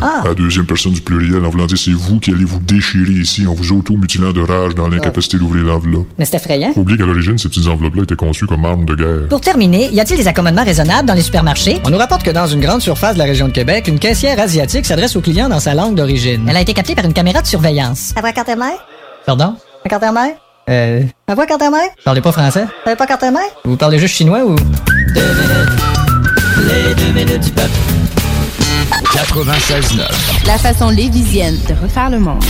Ah. À la deuxième personne du pluriel, en voulant dire c'est vous qui allez vous déchirer ici en vous auto-mutilant de rage dans l'incapacité d'ouvrir l'enveloppe. Mais c'est effrayant. Faut oublier qu'à l'origine, ces petites enveloppes-là étaient conçues comme armes de guerre. Pour terminer, y a-t-il des accommodements raisonnables dans les supermarchés? On nous rapporte que dans une grande surface de la région de Québec, une caissière asiatique s'adresse aux clients dans sa langue d'origine. Elle a été captée par une caméra de surveillance. À voix mère? Pardon? À mère? Euh, À voix carte mère? parlez pas français? T'avais pas mère? Vous parlez juste chinois ou... Les deux minutes du peuple. 96.9. La façon lévisienne de refaire le monde.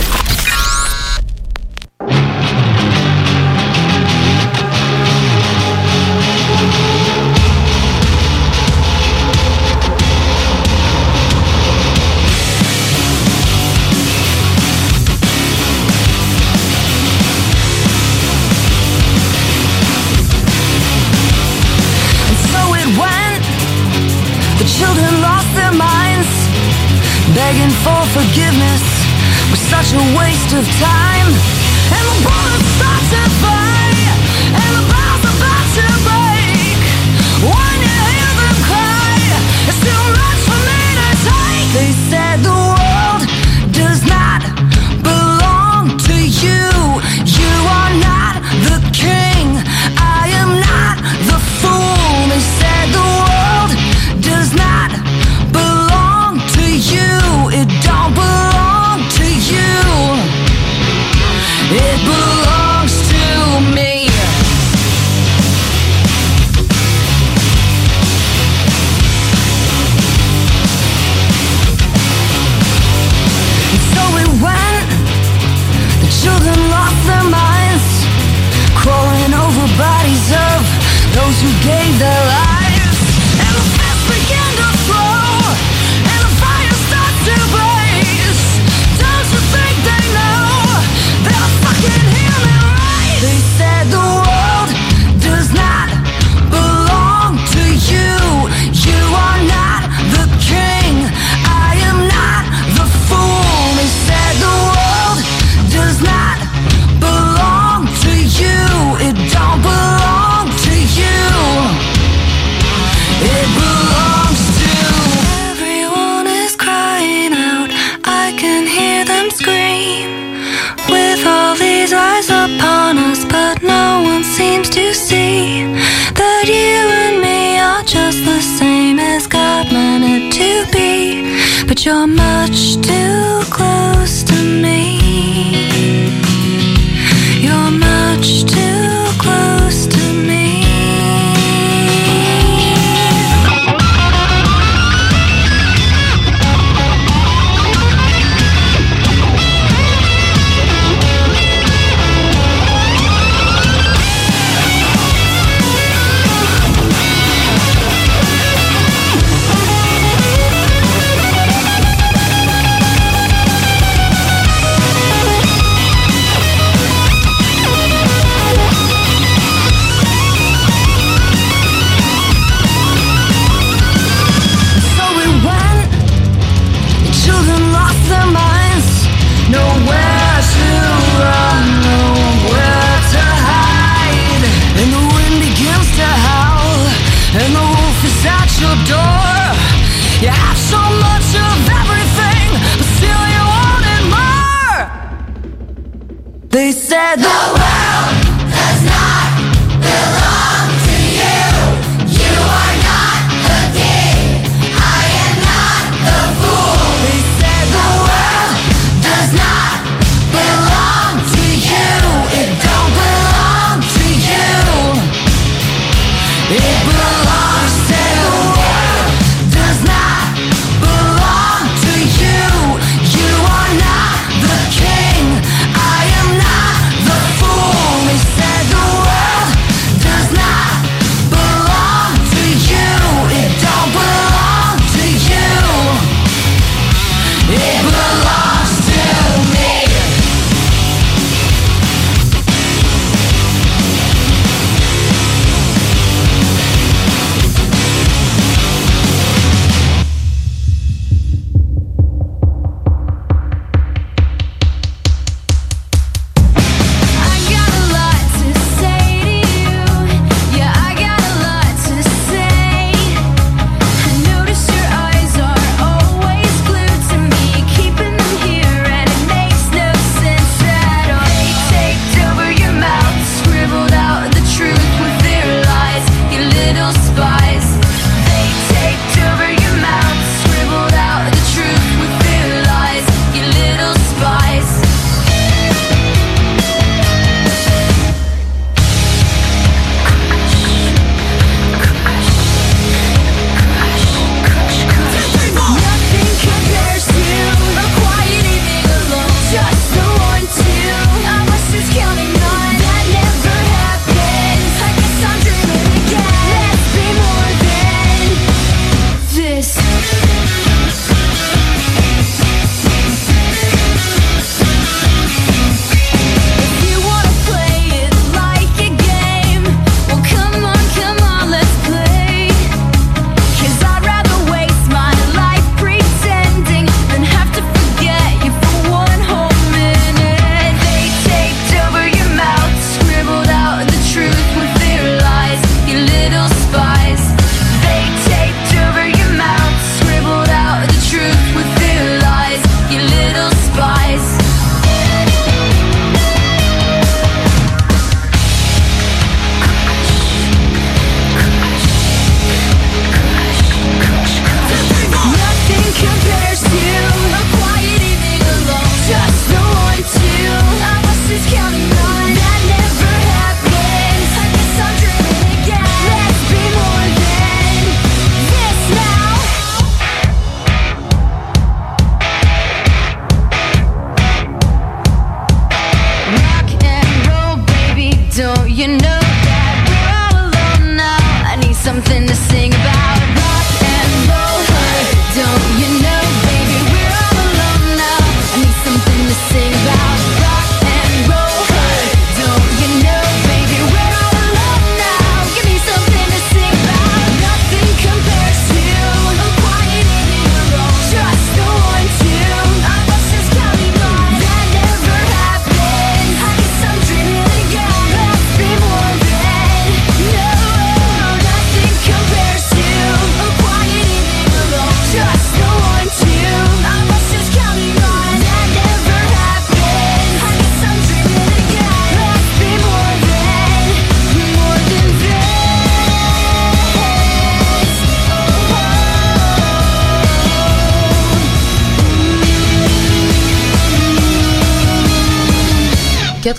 Forgiveness was such a waste of time. And the bullets that you and me are just the same as God meant it to be. But you're much too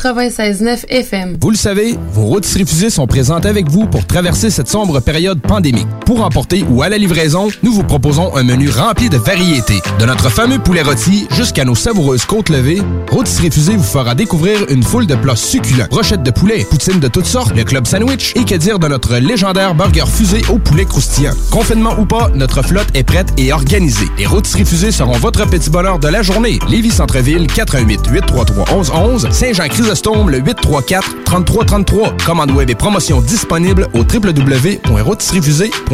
96.9 FM. Vous le savez, vos rôtisseries fusées sont présentes avec vous pour traverser cette sombre période pandémique. Pour emporter ou à la livraison, nous vous proposons un menu rempli de variétés. De notre fameux poulet rôti jusqu'à nos savoureuses côtes levées, Rôtisserie Fusée vous fera découvrir une foule de plats succulents. Brochettes de poulet, poutines de toutes sortes, le club sandwich et que dire de notre légendaire burger fusé au poulet croustillant. Confinement ou pas, notre flotte est prête et organisée. Les Rôtisseries Fusées seront votre petit bonheur de la journée. Lévis Centreville, 418 833 1111 Saint-Jean-Chrysostome, le 834-3333. Commande web et promotion disponible au www.rôtisseriefusée.com.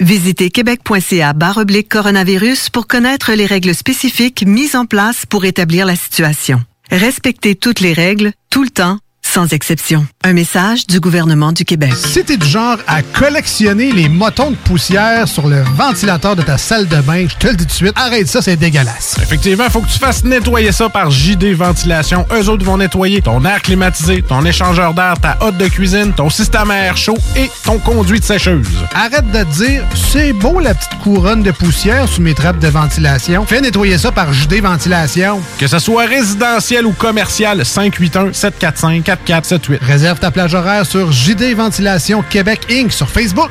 Visitez québec.ca oblique coronavirus pour connaître les règles spécifiques mises en place pour établir la situation. Respectez toutes les règles, tout le temps, sans exception. Un message du gouvernement du Québec. Si t'es du genre à collectionner les motons de poussière sur le ventilateur de ta salle de bain, je te le dis tout de suite, arrête ça, c'est dégueulasse. Effectivement, faut que tu fasses nettoyer ça par JD Ventilation. Eux autres vont nettoyer ton air climatisé, ton échangeur d'air, ta hotte de cuisine, ton système à air chaud et ton conduit de sécheuse. Arrête de te dire, c'est beau la petite couronne de poussière sous mes trappes de ventilation. Fais nettoyer ça par JD Ventilation. Que ce soit résidentiel ou commercial, 581 745 4478. Réserve ta plage horaire sur JD Ventilation Québec Inc. sur Facebook.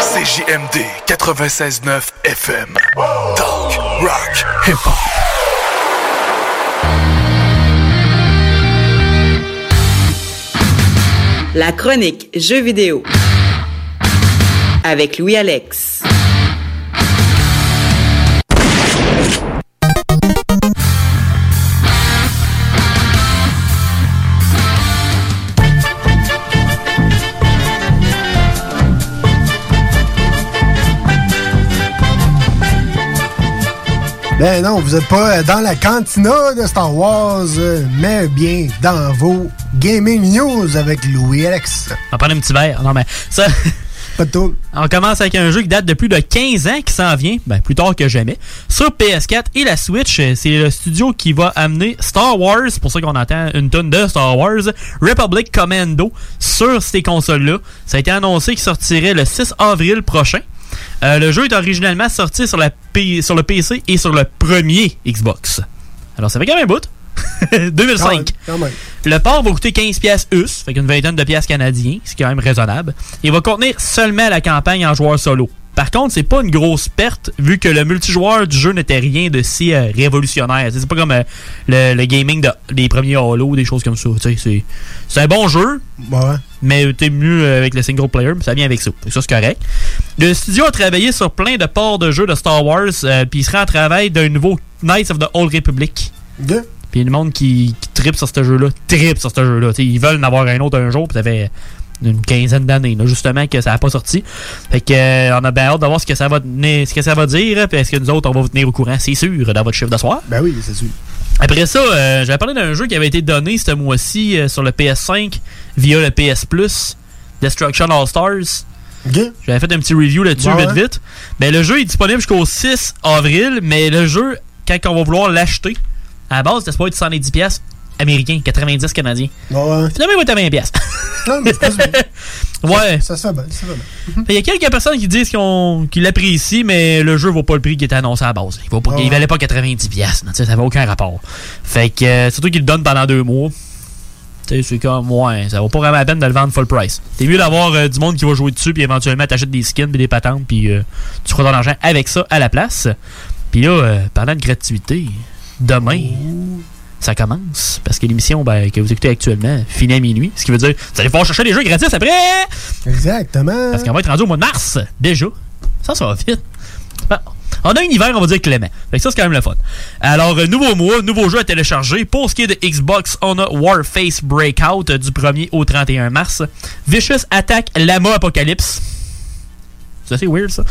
CJMD 96.9 FM. Talk, rock, hip-hop. La chronique Jeux vidéo avec Louis Alex. Ben non, vous êtes pas dans la cantina de Star Wars, mais bien dans vos gaming news avec Louis Alex. On va prendre un petit verre. Non, mais ça. Pas de tout. On commence avec un jeu qui date de plus de 15 ans qui s'en vient, ben plus tard que jamais, sur PS4 et la Switch. C'est le studio qui va amener Star Wars, pour ça qu'on entend une tonne de Star Wars, Republic Commando sur ces consoles-là. Ça a été annoncé qu'il sortirait le 6 avril prochain. Euh, le jeu est originellement sorti sur, la P- sur le PC et sur le premier Xbox. Alors ça fait quand même un bout. 2005. Quand même. Le port va coûter 15 pièces US, fait qu'une vingtaine de pièces canadiens, ce qui est quand même raisonnable. Il va contenir seulement la campagne en joueur solo. Par contre, c'est pas une grosse perte vu que le multijoueur du jeu n'était rien de si euh, révolutionnaire. C'est pas comme euh, le, le gaming de- des premiers Halo, des choses comme ça. C'est c'est un bon jeu, Ouais. Mais t'es mieux euh, avec le single player, mais ça vient avec ça. Ça, c'est correct. Le studio a travaillé sur plein de ports de jeux de Star Wars, euh, puis il sera en travail d'un nouveau Knights of the Old Republic. Good. Puis il y a du monde qui, qui tripe sur ce jeu-là, tripe sur ce jeu-là. Ils veulent en avoir un autre un jour, puis ça fait une quinzaine d'années, justement, que ça n'a pas sorti. Fait que euh, on a bien hâte de voir ce que ça va tenir- ce que ça va dire, puis est-ce que nous autres, on va vous tenir au courant, c'est sûr, dans votre chiffre de soir. Ben oui, c'est sûr. Après ça, euh, j'avais parlé d'un jeu qui avait été donné ce mois-ci euh, sur le PS5 via le PS Plus, Destruction All Stars. J'avais fait un petit review là-dessus, Ouais, vite ouais. vite. Ben, le jeu est disponible jusqu'au 6 avril, mais le jeu, quand on va vouloir l'acheter, à la base, c'était être 110$ piastres américains, 90 canadiens. Ouais. Finalement, il va être à 20$. piastres. Non, mais c'est pas ouais. Ça se fait bien, ça se fait bien. Il y a quelques personnes qui disent qu'ils qu'ils l'apprécient, mais le jeu vaut pas le prix qui était annoncé à la base. Il, vaut pas, il valait pas 90$. piastres, tu sais, Ça n'avait aucun rapport. Fait que, euh, surtout qu'ils le donnent pendant deux mois. Tu sais, c'est comme, ouais, ça vaut pas vraiment la peine de le vendre full price. C'est mieux d'avoir euh, du monde qui va jouer dessus, puis éventuellement t'achètes des skins, puis des patentes, puis euh, tu feras ton argent avec ça à la place. Puis là, euh, parlant de gratuité, demain, ça commence. Parce que l'émission ben, que vous écoutez actuellement finit à minuit. Ce qui veut dire, vous allez pouvoir chercher des jeux gratis après! Exactement. Parce qu'on va être rendu au mois de mars, déjà. Ça, ça va vite. Bon. On a un hiver, on va dire clément. Fait que ça, c'est quand même le fun. Alors, euh, nouveau mois, nouveau jeu à télécharger. Pour ce qui est de Xbox, on a Warface Breakout euh, du 1er au 31 mars. Vicious Attack Lama Apocalypse. C'est assez weird, ça.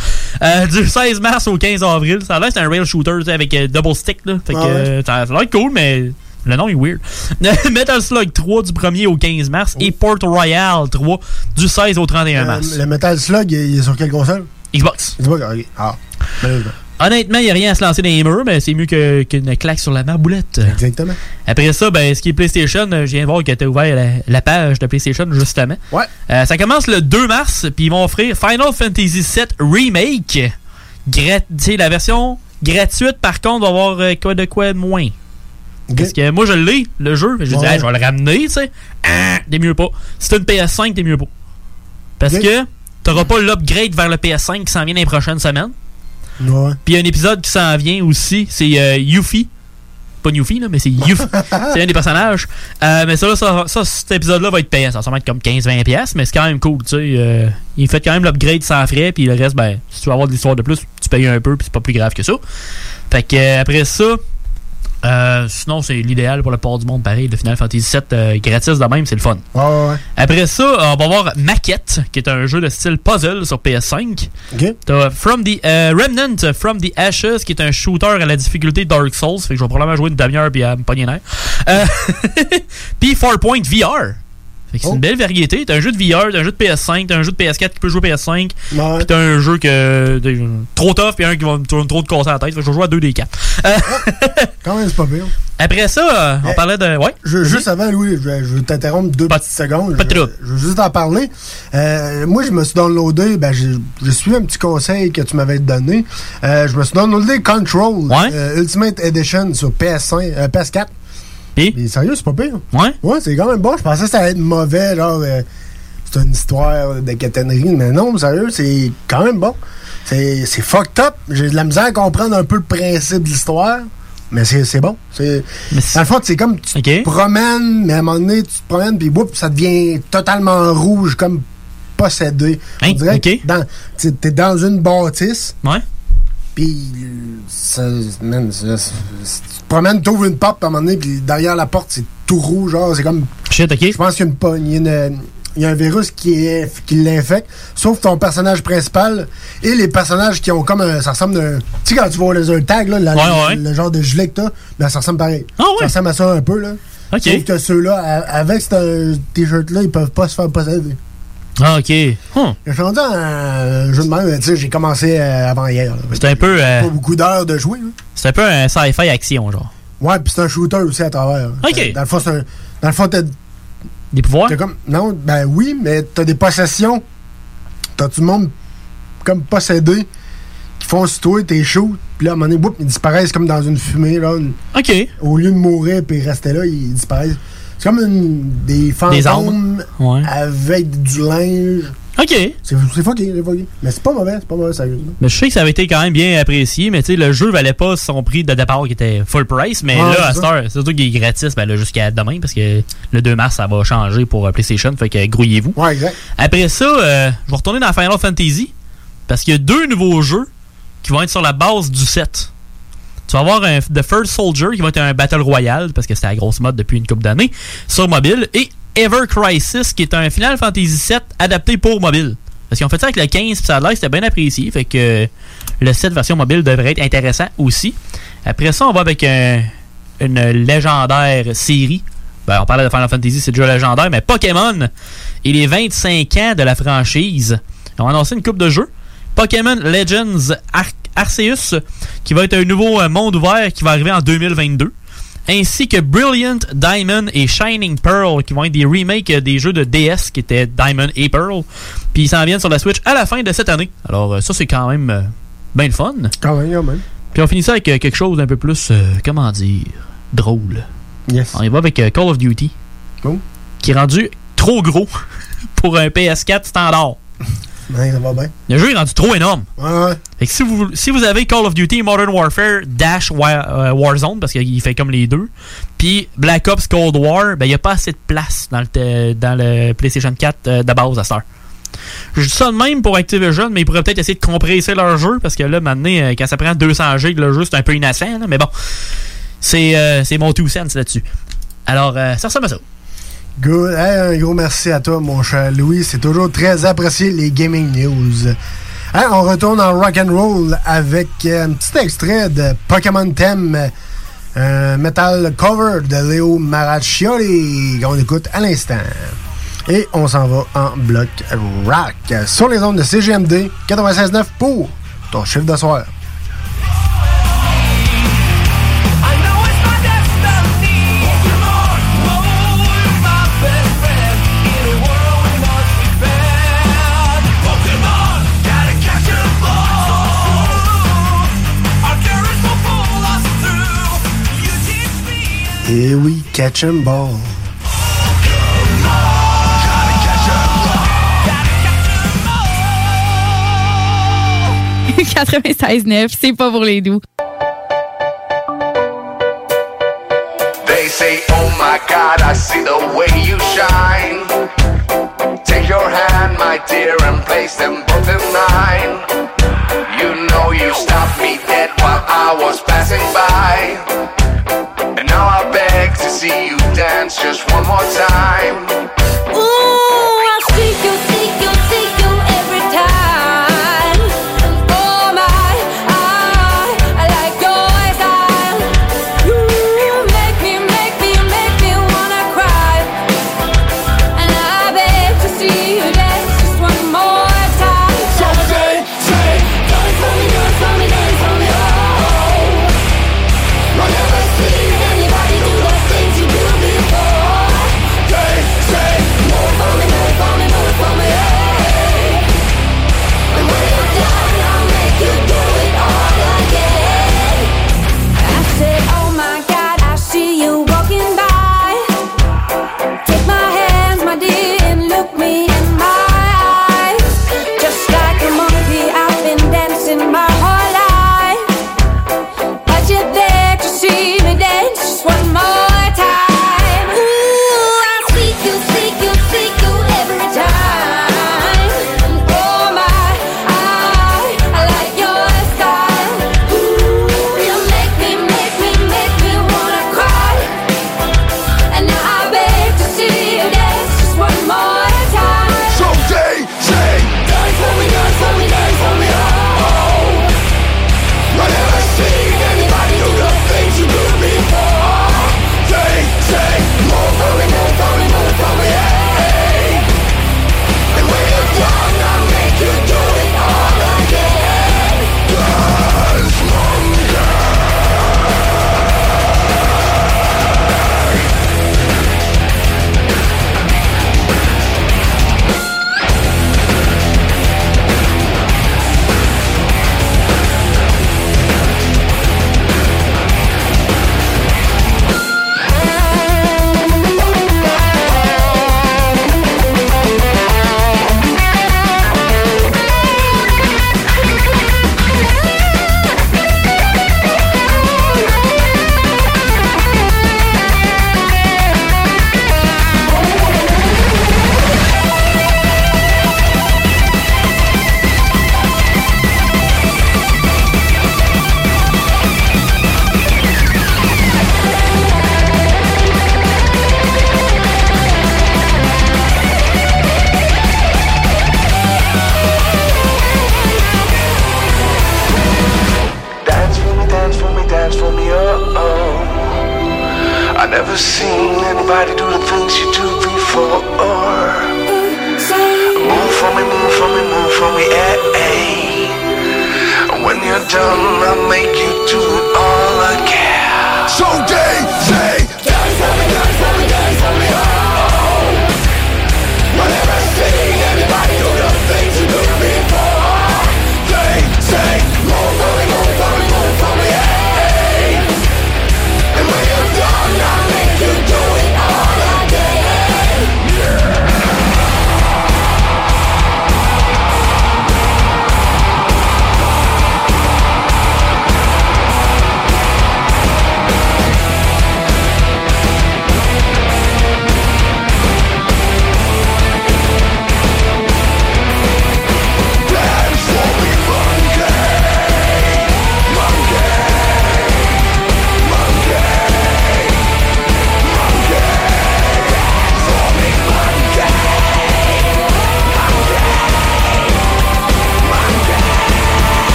Euh, du 16 mars au 15 avril. Ça a l'air c'est un rail shooter avec euh, double stick. Là. Fait que, Ah ouais. euh, ça a l'air cool, mais le nom est weird. Metal Slug 3 du 1er au 15 mars. Et Port Royal 3 du 16 au 31 mars. Le Metal Slug, il est sur quelle console? Xbox. Xbox, ok. Ah, malheureusement. Honnêtement, il n'y a rien à se lancer dans les murs, mais c'est mieux qu'une claque sur la marboulette. Exactement. Après ça, ben, ce qui est PlayStation, euh, je viens de voir que tu as ouvert la, la page de PlayStation justement. Ouais. Euh, ça commence le 2 mars, puis ils vont offrir Final Fantasy VII Remake. Gra- tu sais, la version gratuite, par contre, va avoir euh, quoi de quoi de moins. Parce que moi, je l'ai, le jeu. Ouais. Hey, je vais le ramener, tu sais. Ah, t'es mieux pas. Si t'as une PS5, t'es mieux pas. Parce que t'auras pas l'upgrade vers le PS5 qui s'en vient dans les prochaines semaines. Ouais. Puis il y a un épisode qui s'en vient aussi, c'est euh, Yuffie. Pas Yuffie, là, mais c'est Yuffie. c'est un des personnages. Euh, mais ça, là, ça, ça, cet épisode-là va être payant. Ça va être comme 15-20$, piastres, mais c'est quand même cool. Tu sais, euh, il fait quand même l'upgrade sans frais, puis le reste, ben, si tu veux avoir de l'histoire de plus, tu payes un peu, puis c'est pas plus grave que ça. Fait que après ça, euh, sinon, c'est l'idéal pour le port du monde, pareil. Le Final Fantasy VII euh, gratis de même, c'est le fun. Ouais, ouais, ouais. Après ça, on va voir Maquette, qui est un jeu de style puzzle sur PS5. Ok. T'as From the euh, Remnant From the Ashes, qui est un shooter à la difficulté Dark Souls. Fait que je vais probablement jouer une demi-heure puis à me pogner. Euh, puis 4 Point VR c'est oh. une belle variété. T'as un jeu de VR, t'as un jeu de PS5, t'as un jeu de PS4 qui peut jouer PS5, puis t'as un jeu que trop tough, puis un qui va me tourner trop de casse à la tête. Fait que je vais jouer à 2 des 4. Euh, Quand même, c'est pas bien Après ça, euh, on parlait de. Ouais, juste avant, Louis, je, je t'interromps deux petites secondes. Pas trop. Je, veux juste en parler. Euh, moi, je me suis downloadé, ben, je suis un petit conseil que tu m'avais donné. Je me suis downloadé Control ouais. Ultimate Edition sur PS5, PS4. Pis? Sérieux, c'est pas pire. Ouais? Ouais, c'est quand même bon. Je pensais que ça allait être mauvais, genre, euh, c'est une histoire de caténerie, mais non, sérieux, c'est quand même bon. C'est fucked up. J'ai de la misère à comprendre un peu le principe de l'histoire. Mais c'est bon. C'est Dans le fond, c'est comme tu te promènes, mais à un moment donné, tu te promènes, puis ça devient totalement rouge, comme possédé. Hein? On dirait okay. que t'es dans une bâtisse. Ouais. Puis, ça, man, ça- ça- tu te promènes, t'ouvres une porte, à un moment donné, puis derrière la porte, c'est tout rouge, genre, c'est comme. Shit, ok. Je pense qu'il y a une il y a une- il y a un virus qui, est, qui l'infecte, sauf ton personnage principal et les personnages qui ont comme un. Ça ressemble d'un. Tu sais, quand tu vois les un tag, là, la- Ouais, le, genre de gilet que t'as, ben, ça ressemble pareil. Ah ouais? Ça ressemble à ça un peu, là. Ok. Sauf que ceux-là, avec ce t-shirt-là, ils peuvent pas se faire posséder. Ah, ok. Hum. Je suis rendu un jeu de même, tu sais, j'ai commencé euh, avant hier. C'est un peu. euh, Pas beaucoup d'heures de jouer. c'est un peu un sci-fi action, genre. Ouais, puis c'est un shooter aussi à travers. Ok. Dans le fond, c'est un. Dans le fond, t'as. Des pouvoirs? Comme. Non, ben oui, mais t'as des possessions. T'as tout le monde comme possédé qui font sur toi, t'es chaud, Puis là, à un moment donné, ils disparaissent comme dans une fumée. Là, OK. Au lieu de mourir puis rester là, ils disparaissent. C'est comme une- des fantômes. Ouais. avec du linge. OK. C'est fucké, c'est fucké. Mais c'est pas mauvais, c'est pas mauvais, sérieusement. Mais je sais que ça avait été quand même bien apprécié, mais tu sais, le jeu valait pas son prix de départ qui était full price, mais là, à cette heure, c'est surtout qu'il est gratis, ben là, jusqu'à demain, parce que le 2 mars, ça va changer pour euh, PlayStation, fait que grouillez-vous. Ouais, exact. Après ça, euh, je vais retourner dans Final Fantasy, parce qu'il y a deux nouveaux jeux qui vont être sur la base du 7. Tu vas avoir un The First Soldier qui va être un Battle Royale, parce que c'était la grosse mode depuis une couple d'années, sur mobile, et Ever Crisis, qui est un Final Fantasy 7 adapté pour mobile. Parce qu'ils ont fait ça avec le 15, puis ça a l'air c'était bien apprécié, fait que le 7 version mobile devrait être intéressant aussi. Après ça, on va avec un- une légendaire série. Ben, on parlait de Final Fantasy, c'est déjà légendaire, mais Pokémon et les 25 ans de la franchise. Ils ont annoncé une coupe de jeux. Pokémon Legends Ar- Arceus, qui va être un nouveau euh, monde ouvert qui va arriver en 2022. Ainsi que Brilliant Diamond et Shining Pearl, qui vont être des remakes euh, des jeux de DS qui étaient Diamond et Pearl. Puis ils s'en viennent sur la Switch à la fin de cette année. Alors, euh, ça, c'est quand même euh, bien le fun. Quand même, quand même. Puis on finit ça avec euh, quelque chose d'un peu plus, euh, comment dire, drôle. Yes. On y va avec Call of Duty. Oh. Qui est rendu trop gros pour un PS4 standard. Ouais, ça va bien. Le jeu est rendu trop énorme. Ouais, ouais. Fait que si vous, si vous avez Call of Duty Modern Warfare Dash euh, Warzone, parce qu'il fait comme les deux, puis Black Ops Cold War, ben il n'y a pas assez de place dans le, dans le PlayStation 4 euh, de base à heure. Je dis ça de même pour Activision, mais ils pourraient peut-être essayer de compresser leur jeu, parce que là, maintenant, euh, quand ça prend 200 GB, le jeu, c'est un peu innocent, là, mais bon, c'est euh, c'est mon two cents là-dessus. Alors, euh, ça ressemble à ça. Good. Hey, un gros merci à toi, mon cher Louis. C'est toujours très apprécié, les gaming news. On retourne en rock and roll avec euh, un petit extrait de Pokémon Theme, metal cover de Léo Maraccioli qu'on écoute à l'instant. Et on s'en va en bloc rock sur les ondes de CGMD 96.9 pour ton chiffre de soir. Et oui, catch and ball. 96.9, c'est pas pour les doux. They say, Oh my God, I see the way you shine. Take your hand, my dear, and place them both in mine. You know you stopped me dead while I was passing by. And now I beg to see you dance just one more time.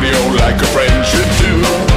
Like a friend should do.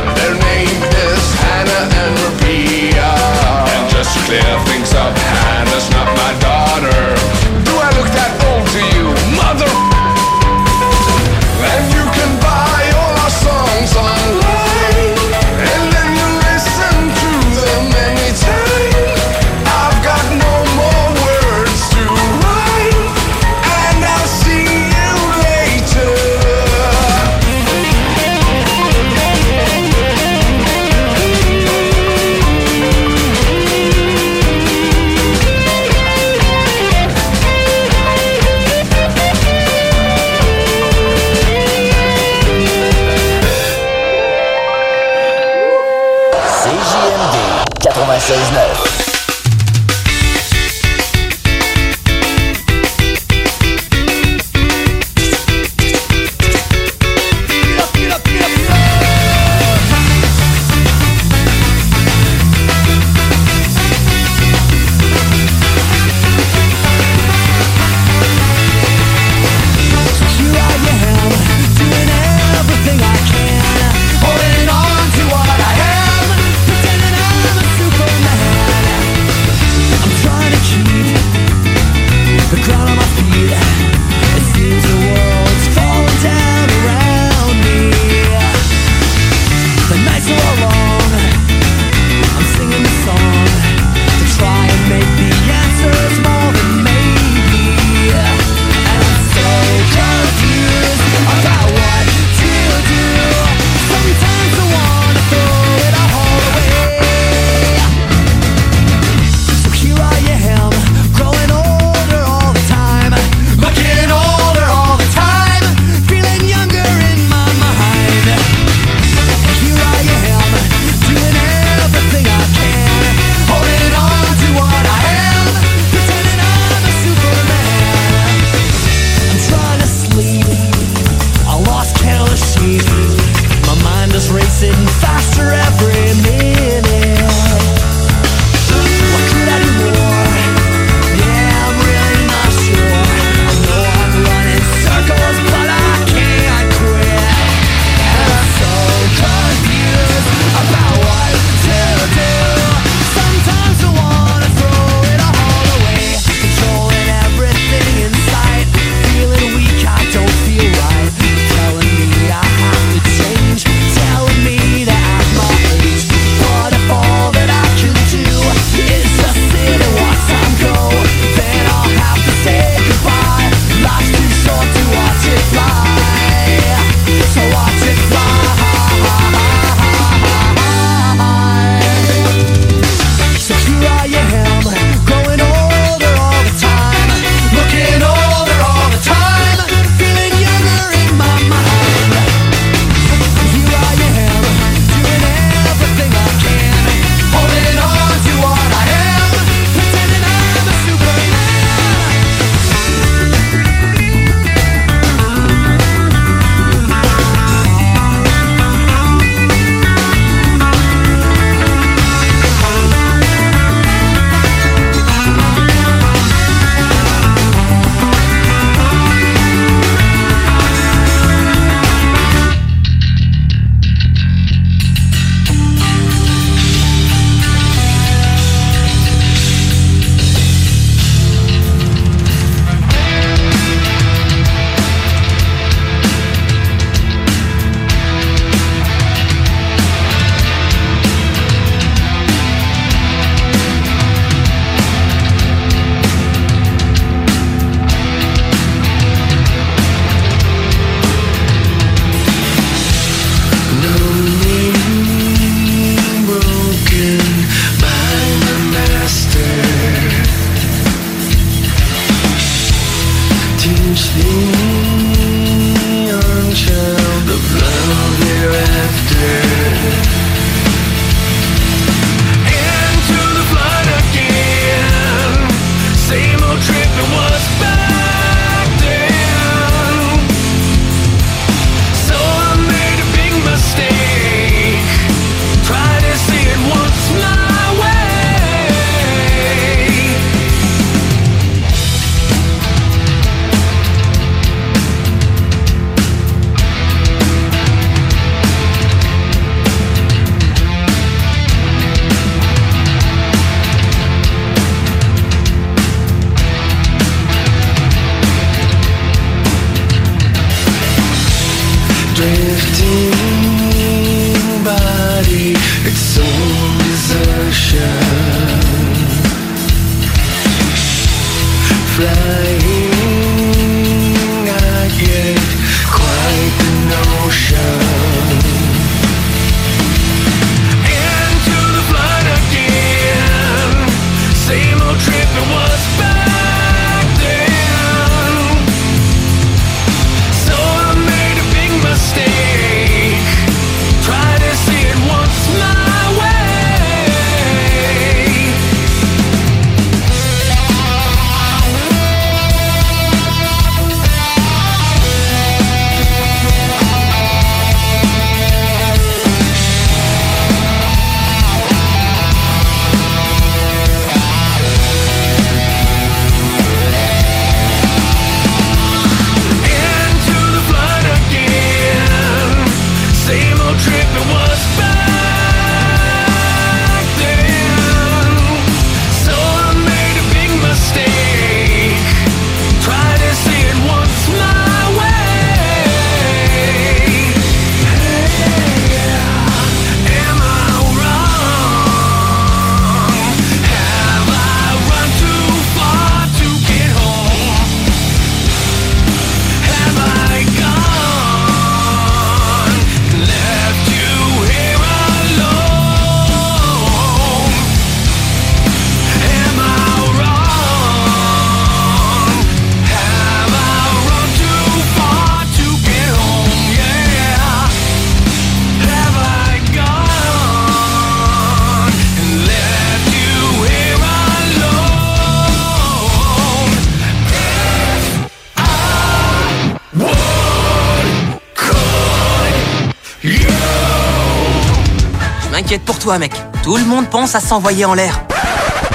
M'inquiète pour toi, mec. Tout le monde pense à s'envoyer en l'air.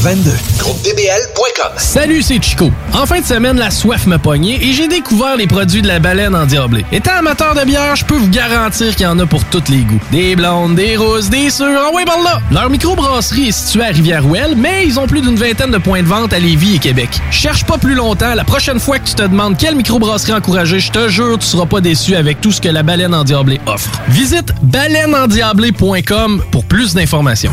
22. GroupeDBL.com. Salut, c'est Chico. En fin de semaine, la soif m'a pogné et j'ai découvert les produits de la baleine endiablée. Étant amateur de bière, je peux vous garantir qu'il y en a pour tous les goûts. Des blondes, des rousses, des sûres, en ouais, par là! Leur microbrasserie est située à Rivière-Ouelle, mais ils ont plus d'une vingtaine de points de vente à Lévis et Québec. Cherche pas plus longtemps, la prochaine fois que tu te demandes quelle microbrasserie encourager, je te jure, tu seras pas déçu avec tout ce que la baleine endiablée offre. Visite baleineendiablée.com pour plus d'informations.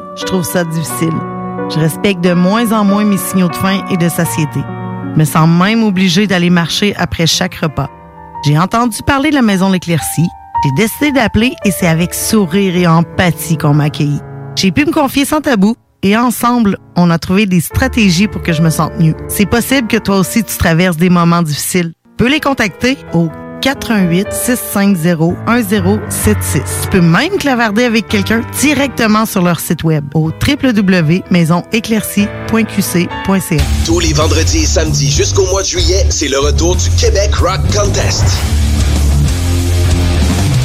je trouve ça difficile. Je respecte de moins en moins mes signaux de faim et de satiété. Je me sens même obligée d'aller marcher après chaque repas. J'ai entendu parler de la maison L'Éclaircie. J'ai décidé d'appeler et c'est avec sourire et empathie qu'on m'a accueilli. J'ai pu me confier sans tabou et ensemble, on a trouvé des stratégies pour que je me sente mieux. C'est possible que toi aussi tu traverses des moments difficiles. Peux les contacter au 418 650 1076. Tu peux même clavarder avec quelqu'un directement sur leur site web au www.maisonéclaircie.qc.ca. Tous les vendredis et samedis jusqu'au mois de juillet, c'est le retour du Québec Rock Contest.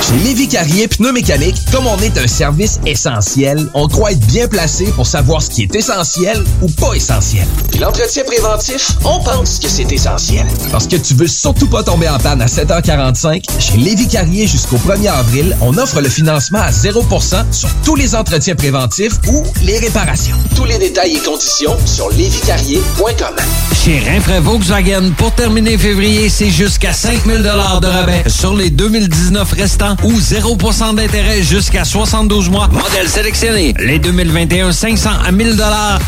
Chez Lévi Carrier Pneumécanique, comme on est un service essentiel, on croit être bien placé pour savoir ce qui est essentiel ou pas essentiel. Puis l'entretien préventif, on pense que c'est essentiel. Parce que tu veux surtout pas tomber en panne à 7h45, chez Lévi Carrier jusqu'au 1er avril, on offre le financement à 0% sur tous les entretiens préventifs ou les réparations. Tous les détails et conditions sur lévicarrier.com. Chez Rinfraie Volkswagen, pour terminer février, c'est jusqu'à 5000 de rabais sur les 2019 restants ou 0% d'intérêt jusqu'à 72 mois. Modèle sélectionné, les 2021 500 à 1000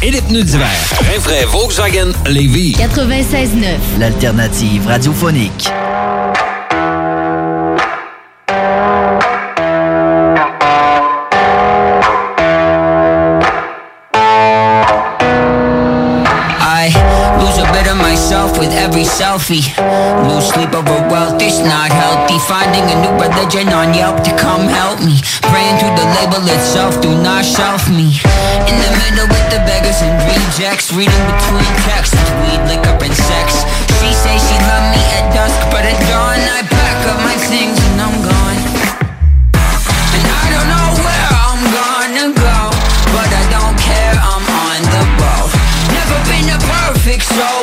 et les pneus d'hiver. Rinfraie Volkswagen Lévis. 96.9. L'alternative radiophonique. Every selfie. Lose sleep over wealth, it's not healthy. Finding a new religion on Yelp to come help me. Praying to the label itself, do not shelf me. In the middle with the beggars and rejects. Reading between texts, weed, liquor, and sex. She say she love me at dusk, but at dawn I pack up my things and I'm gone. And I don't know where I'm gonna go, but I don't care, I'm on the road. Never been a perfect soul,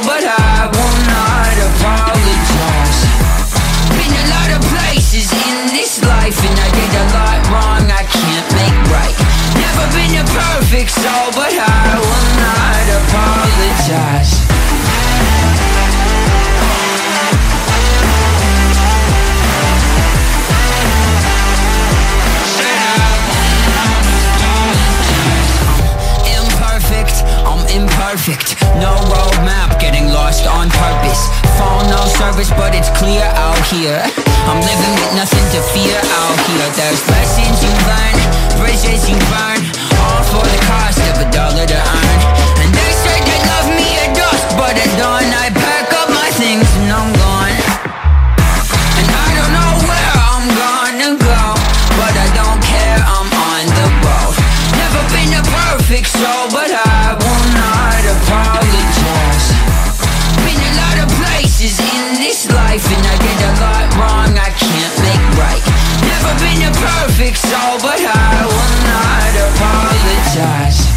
been a perfect soul, but I will not apologize. imperfect, I'm imperfect. No roadmap, getting lost on purpose. Phone no service, but it's clear out here. I'm living with nothing to fear out here. There's lessons you learn, bridges you burn, all for the cost of a dollar to earn. And they say they love me at dusk, but at dawn I been a perfect soul, but I will not apologize.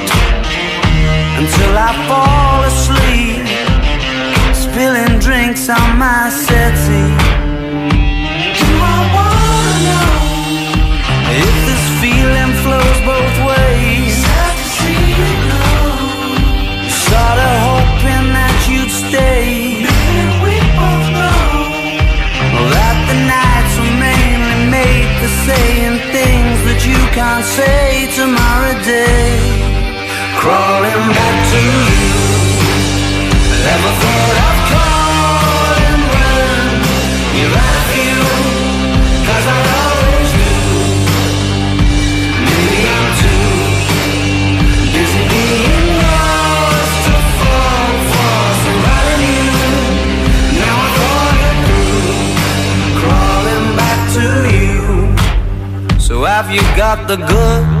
until I fall asleep, spilling drinks on my settee. Do I wanna know if this feeling flows both ways? Sad to see you go. Sorta hoping that you'd stay. saying things that you can't say tomorrow day Crawling back to you. Never thought I'd calling when you're out of you. Cause I always do. Maybe I'm too busy being lost to fall for somebody new. Now I thought it through. Crawling back to you. So have you got the goods?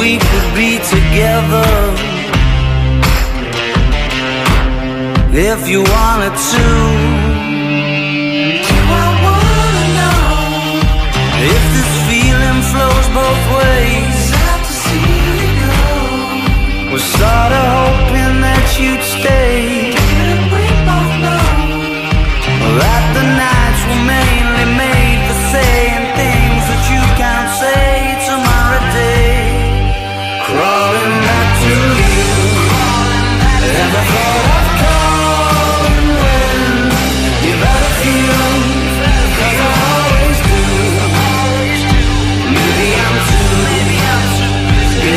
We could be together if you wanted to. Do I wanna know if this feeling flows both ways? Sad to see you go. Was sorta hoping that you'd stay. Didn't we both know that the nights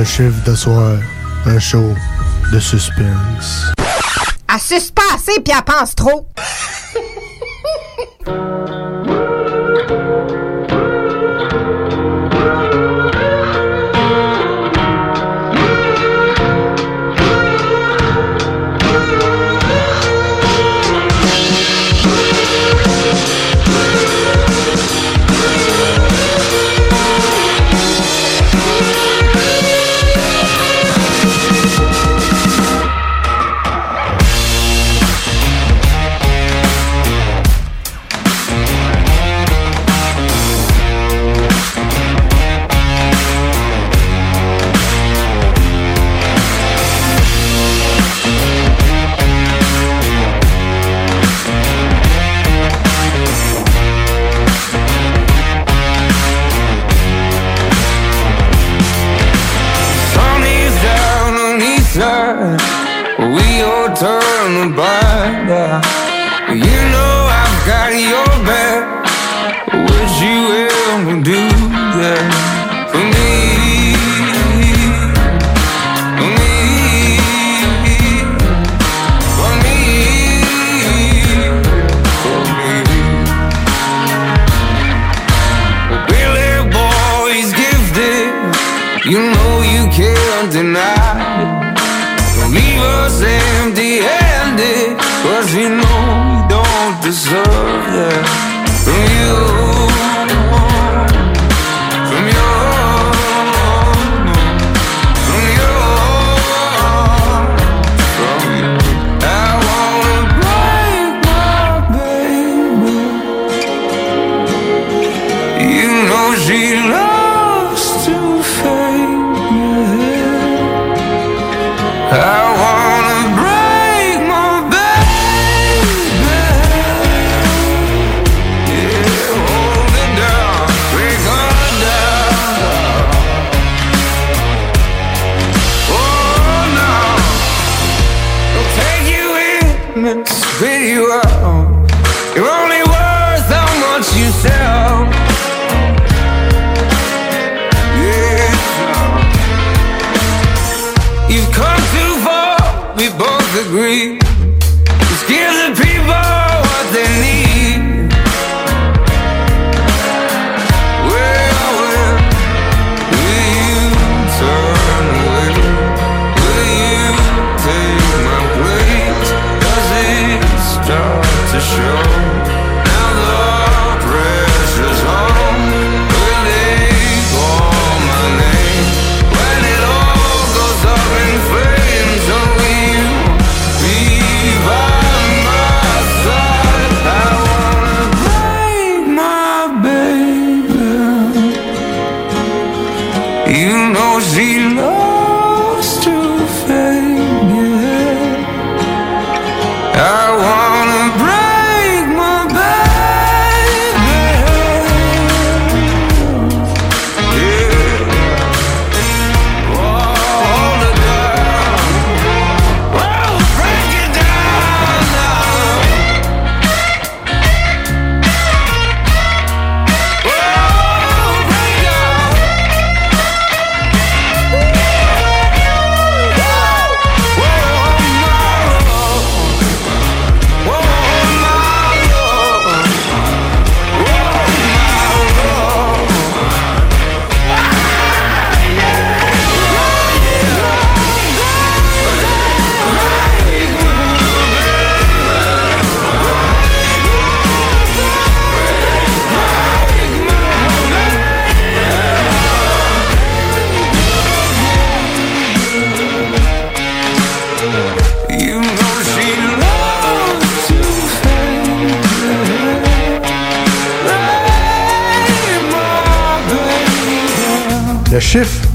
Le chiffre de soir, un show de suspense. Pas assez puis elle pense trop.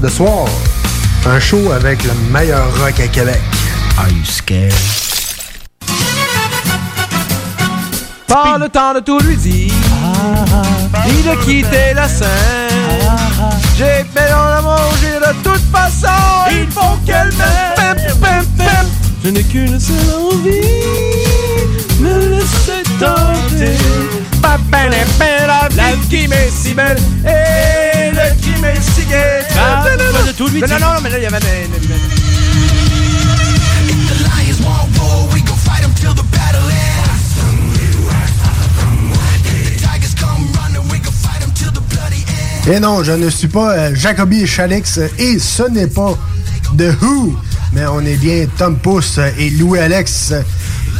de soir. Un show avec le meilleur rock à Québec. Are you scared? Pas le temps de tout lui dire, ni de quitter la scène. J'ai fait dans la manger de toute façon, il faut qu'elle m'aime. Je n'ai qu'une seule envie, me laisser tenter. La, vie qui m'est si belle et le qui m'est si gai. Pas de tout lui Non, non, non, mais là, il y avait Et non, je ne suis pas euh, Jacobi et Chalix euh, et ce n'est pas The Who, mais on est bien Tom Pousse euh, et Louis Alex.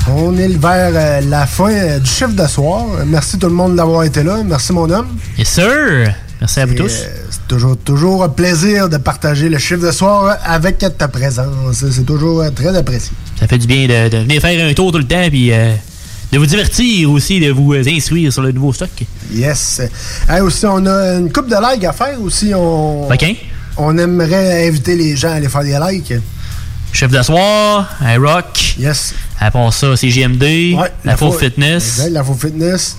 On est vers euh, la fin euh, du chiffre de soir. Merci tout le monde d'avoir été là. Merci mon homme. Yes, sir. Merci à vous Et, tous. Toujours, toujours un plaisir de partager le chiffre de soir avec ta présence. C'est toujours très apprécié. Ça fait du bien de, de venir faire un tour tout le temps, puis euh, de vous divertir aussi, de vous euh, instruire sur le nouveau stock. Yes. Hey, aussi, on a une coupe de likes à faire aussi. On, OK. on aimerait inviter les gens à aller faire des likes. Chef de soir, un rock. Yes. Après ça, c'est GMD, Ouais, la Faux Faux- Fitness. Exact, la faux fitness.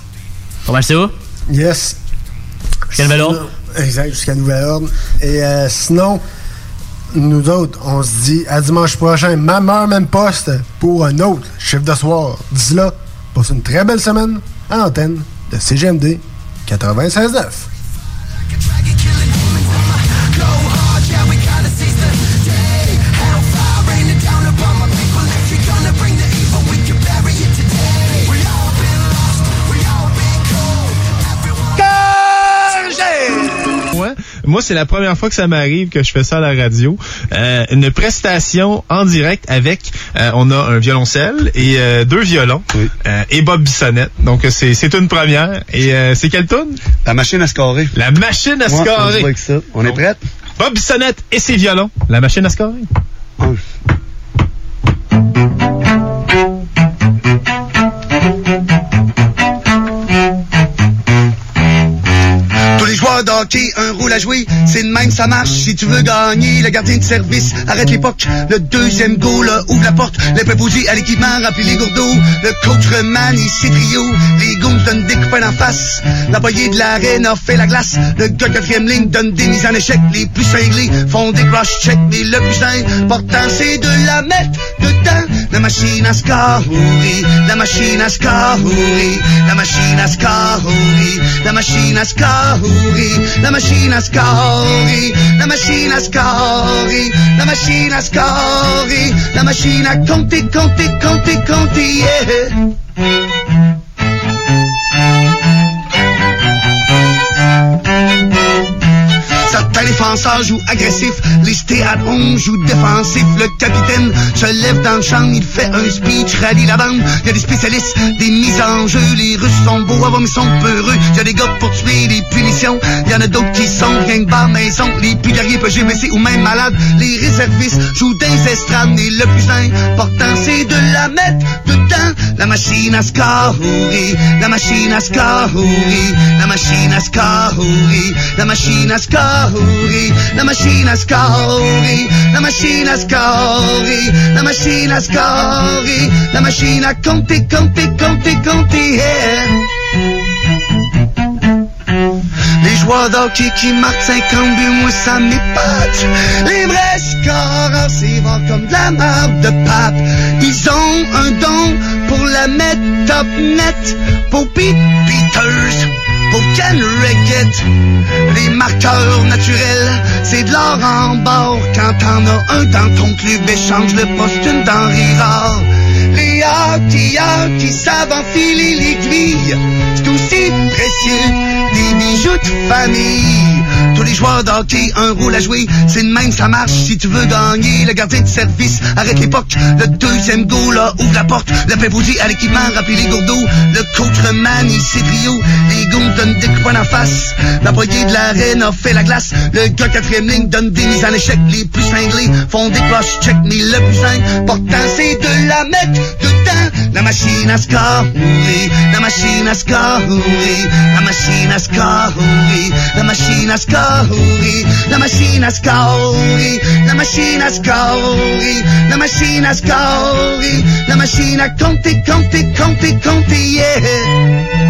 Mal ça? Yes. Ordre. Sinon- Exact, jusqu'à nouvel ordre. Et euh, sinon, nous autres, on se dit à dimanche prochain, même heure, même poste, pour un autre chiffre de soir. D'ici là, passe une très belle semaine à l'antenne de CGMD 96.9. Moi, c'est la première fois que ça m'arrive que je fais ça à la radio. Euh, une prestation en direct avec, euh, on a un violoncelle et euh, deux violons euh, et Bob Bissonnette. Donc c'est c'est une première. Et euh, c'est quelle tune La machine à scorer. La machine à Ouais, on scorer. ça. On est prête? Bob Bissonnette et ses violons. La machine à scorer. Hockey, un rôle à jouer. C'est de même, ça marche. Si tu veux gagner, le gardien de service arrête l'époque. Le deuxième goal euh, ouvre la porte. Les préposés à l'équipement remplit les gourdeaux. Le coach remanie ses trios. Les goons donnent des coups en face. L'employé de l'arène a fait la glace. Le gars quatrième ligne donne des mises en échec. Les plus cinglés font des cross-checks. Mais le plus important, c'est de la mettre dedans. La machine à Skahouri, la machine à Skahouri, la machine à Skahouri, la machine à Skahouri, la machine à Skahouri, la machine à Skahouri, la machine à Skahouri, la machine à compter, compter, compter, compter, yeah. Certains défenseurs jouent agressif, les stay at home jouent défensif. Le capitaine se lève dans le champ, il fait un speech, rallie la bande. Il y a des spécialistes, des mises en jeu. Les Russes sont beaux à voir, mais sont peureux. Il y a des gars pour tuer, des punitions. Il y en a d'autres qui sont rien que bas maison. Les plus guerriers blessés ou même malades. Les réservistes jouent des estrades, mais le plus important c'est de la mettre dedans. La machine à Skahouri, la machine à Skahouri, la machine à Skahouri, la machine à La machine à Skahouri, la machine à Skahouri, la machine à Skahouri, la machine à compter, compter, compter, compter, yeah. Les joueurs d'hockey qui marquent 50 buts, moi ça m'épate. Les vrais scoreurs, c'est voir comme de la marde de pape. Ils ont un don pour la mettre top net. Pour Pete Peters, Ken Rickett. Les marqueurs naturels, c'est de l'or en bord. Quand t'en as un dans ton club, échange le poste une denrée rare. Les hockeyeurs qui savent c'est aussi précieux, des bijoux de famille. Tous les joueurs d'hockey, un rôle à jouer, c'est de même, ça marche. Si tu veux gagner. Le gardien de service, arrête l'époque, le deuxième goal, là, ouvre la porte, le préposé à l'équipement, remplit les gourdeaux, le coach remanie ses trios, les goons donnent des coups en face, l'employé de l'arène a fait la glace, le gars quatrième ligne donne des mises en échec, les plus cinglés font des cloches. Check, mais le plus important c'est de la mettre la machine à Skahouri, la machine à Skahouri, la machine à Skahouri, la machine à Skahouri, la machine à Skahouri, la machine à Skahouri, la machine à Skahouri, la machine à compter, compter, compter, compter, yeah.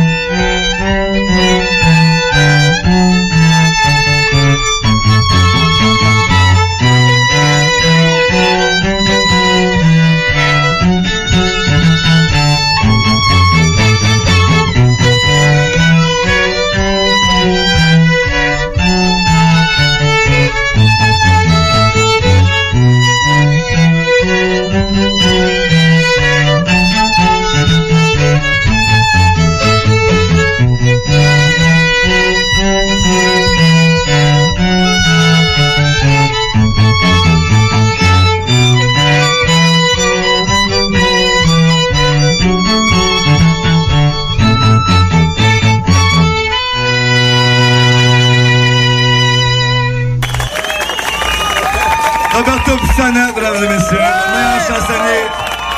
Roberto Pisana, mesdames et messieurs, le meilleur chansonnier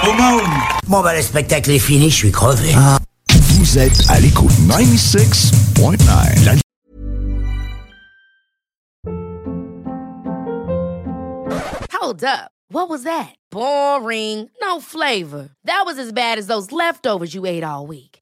au monde. Bon, ben, le spectacle est fini, je suis crevé. Ah. Vous êtes à l'écoute 96.9. La- Hold up. What was that? Boring. No flavor. That was as bad as those leftovers you ate all week.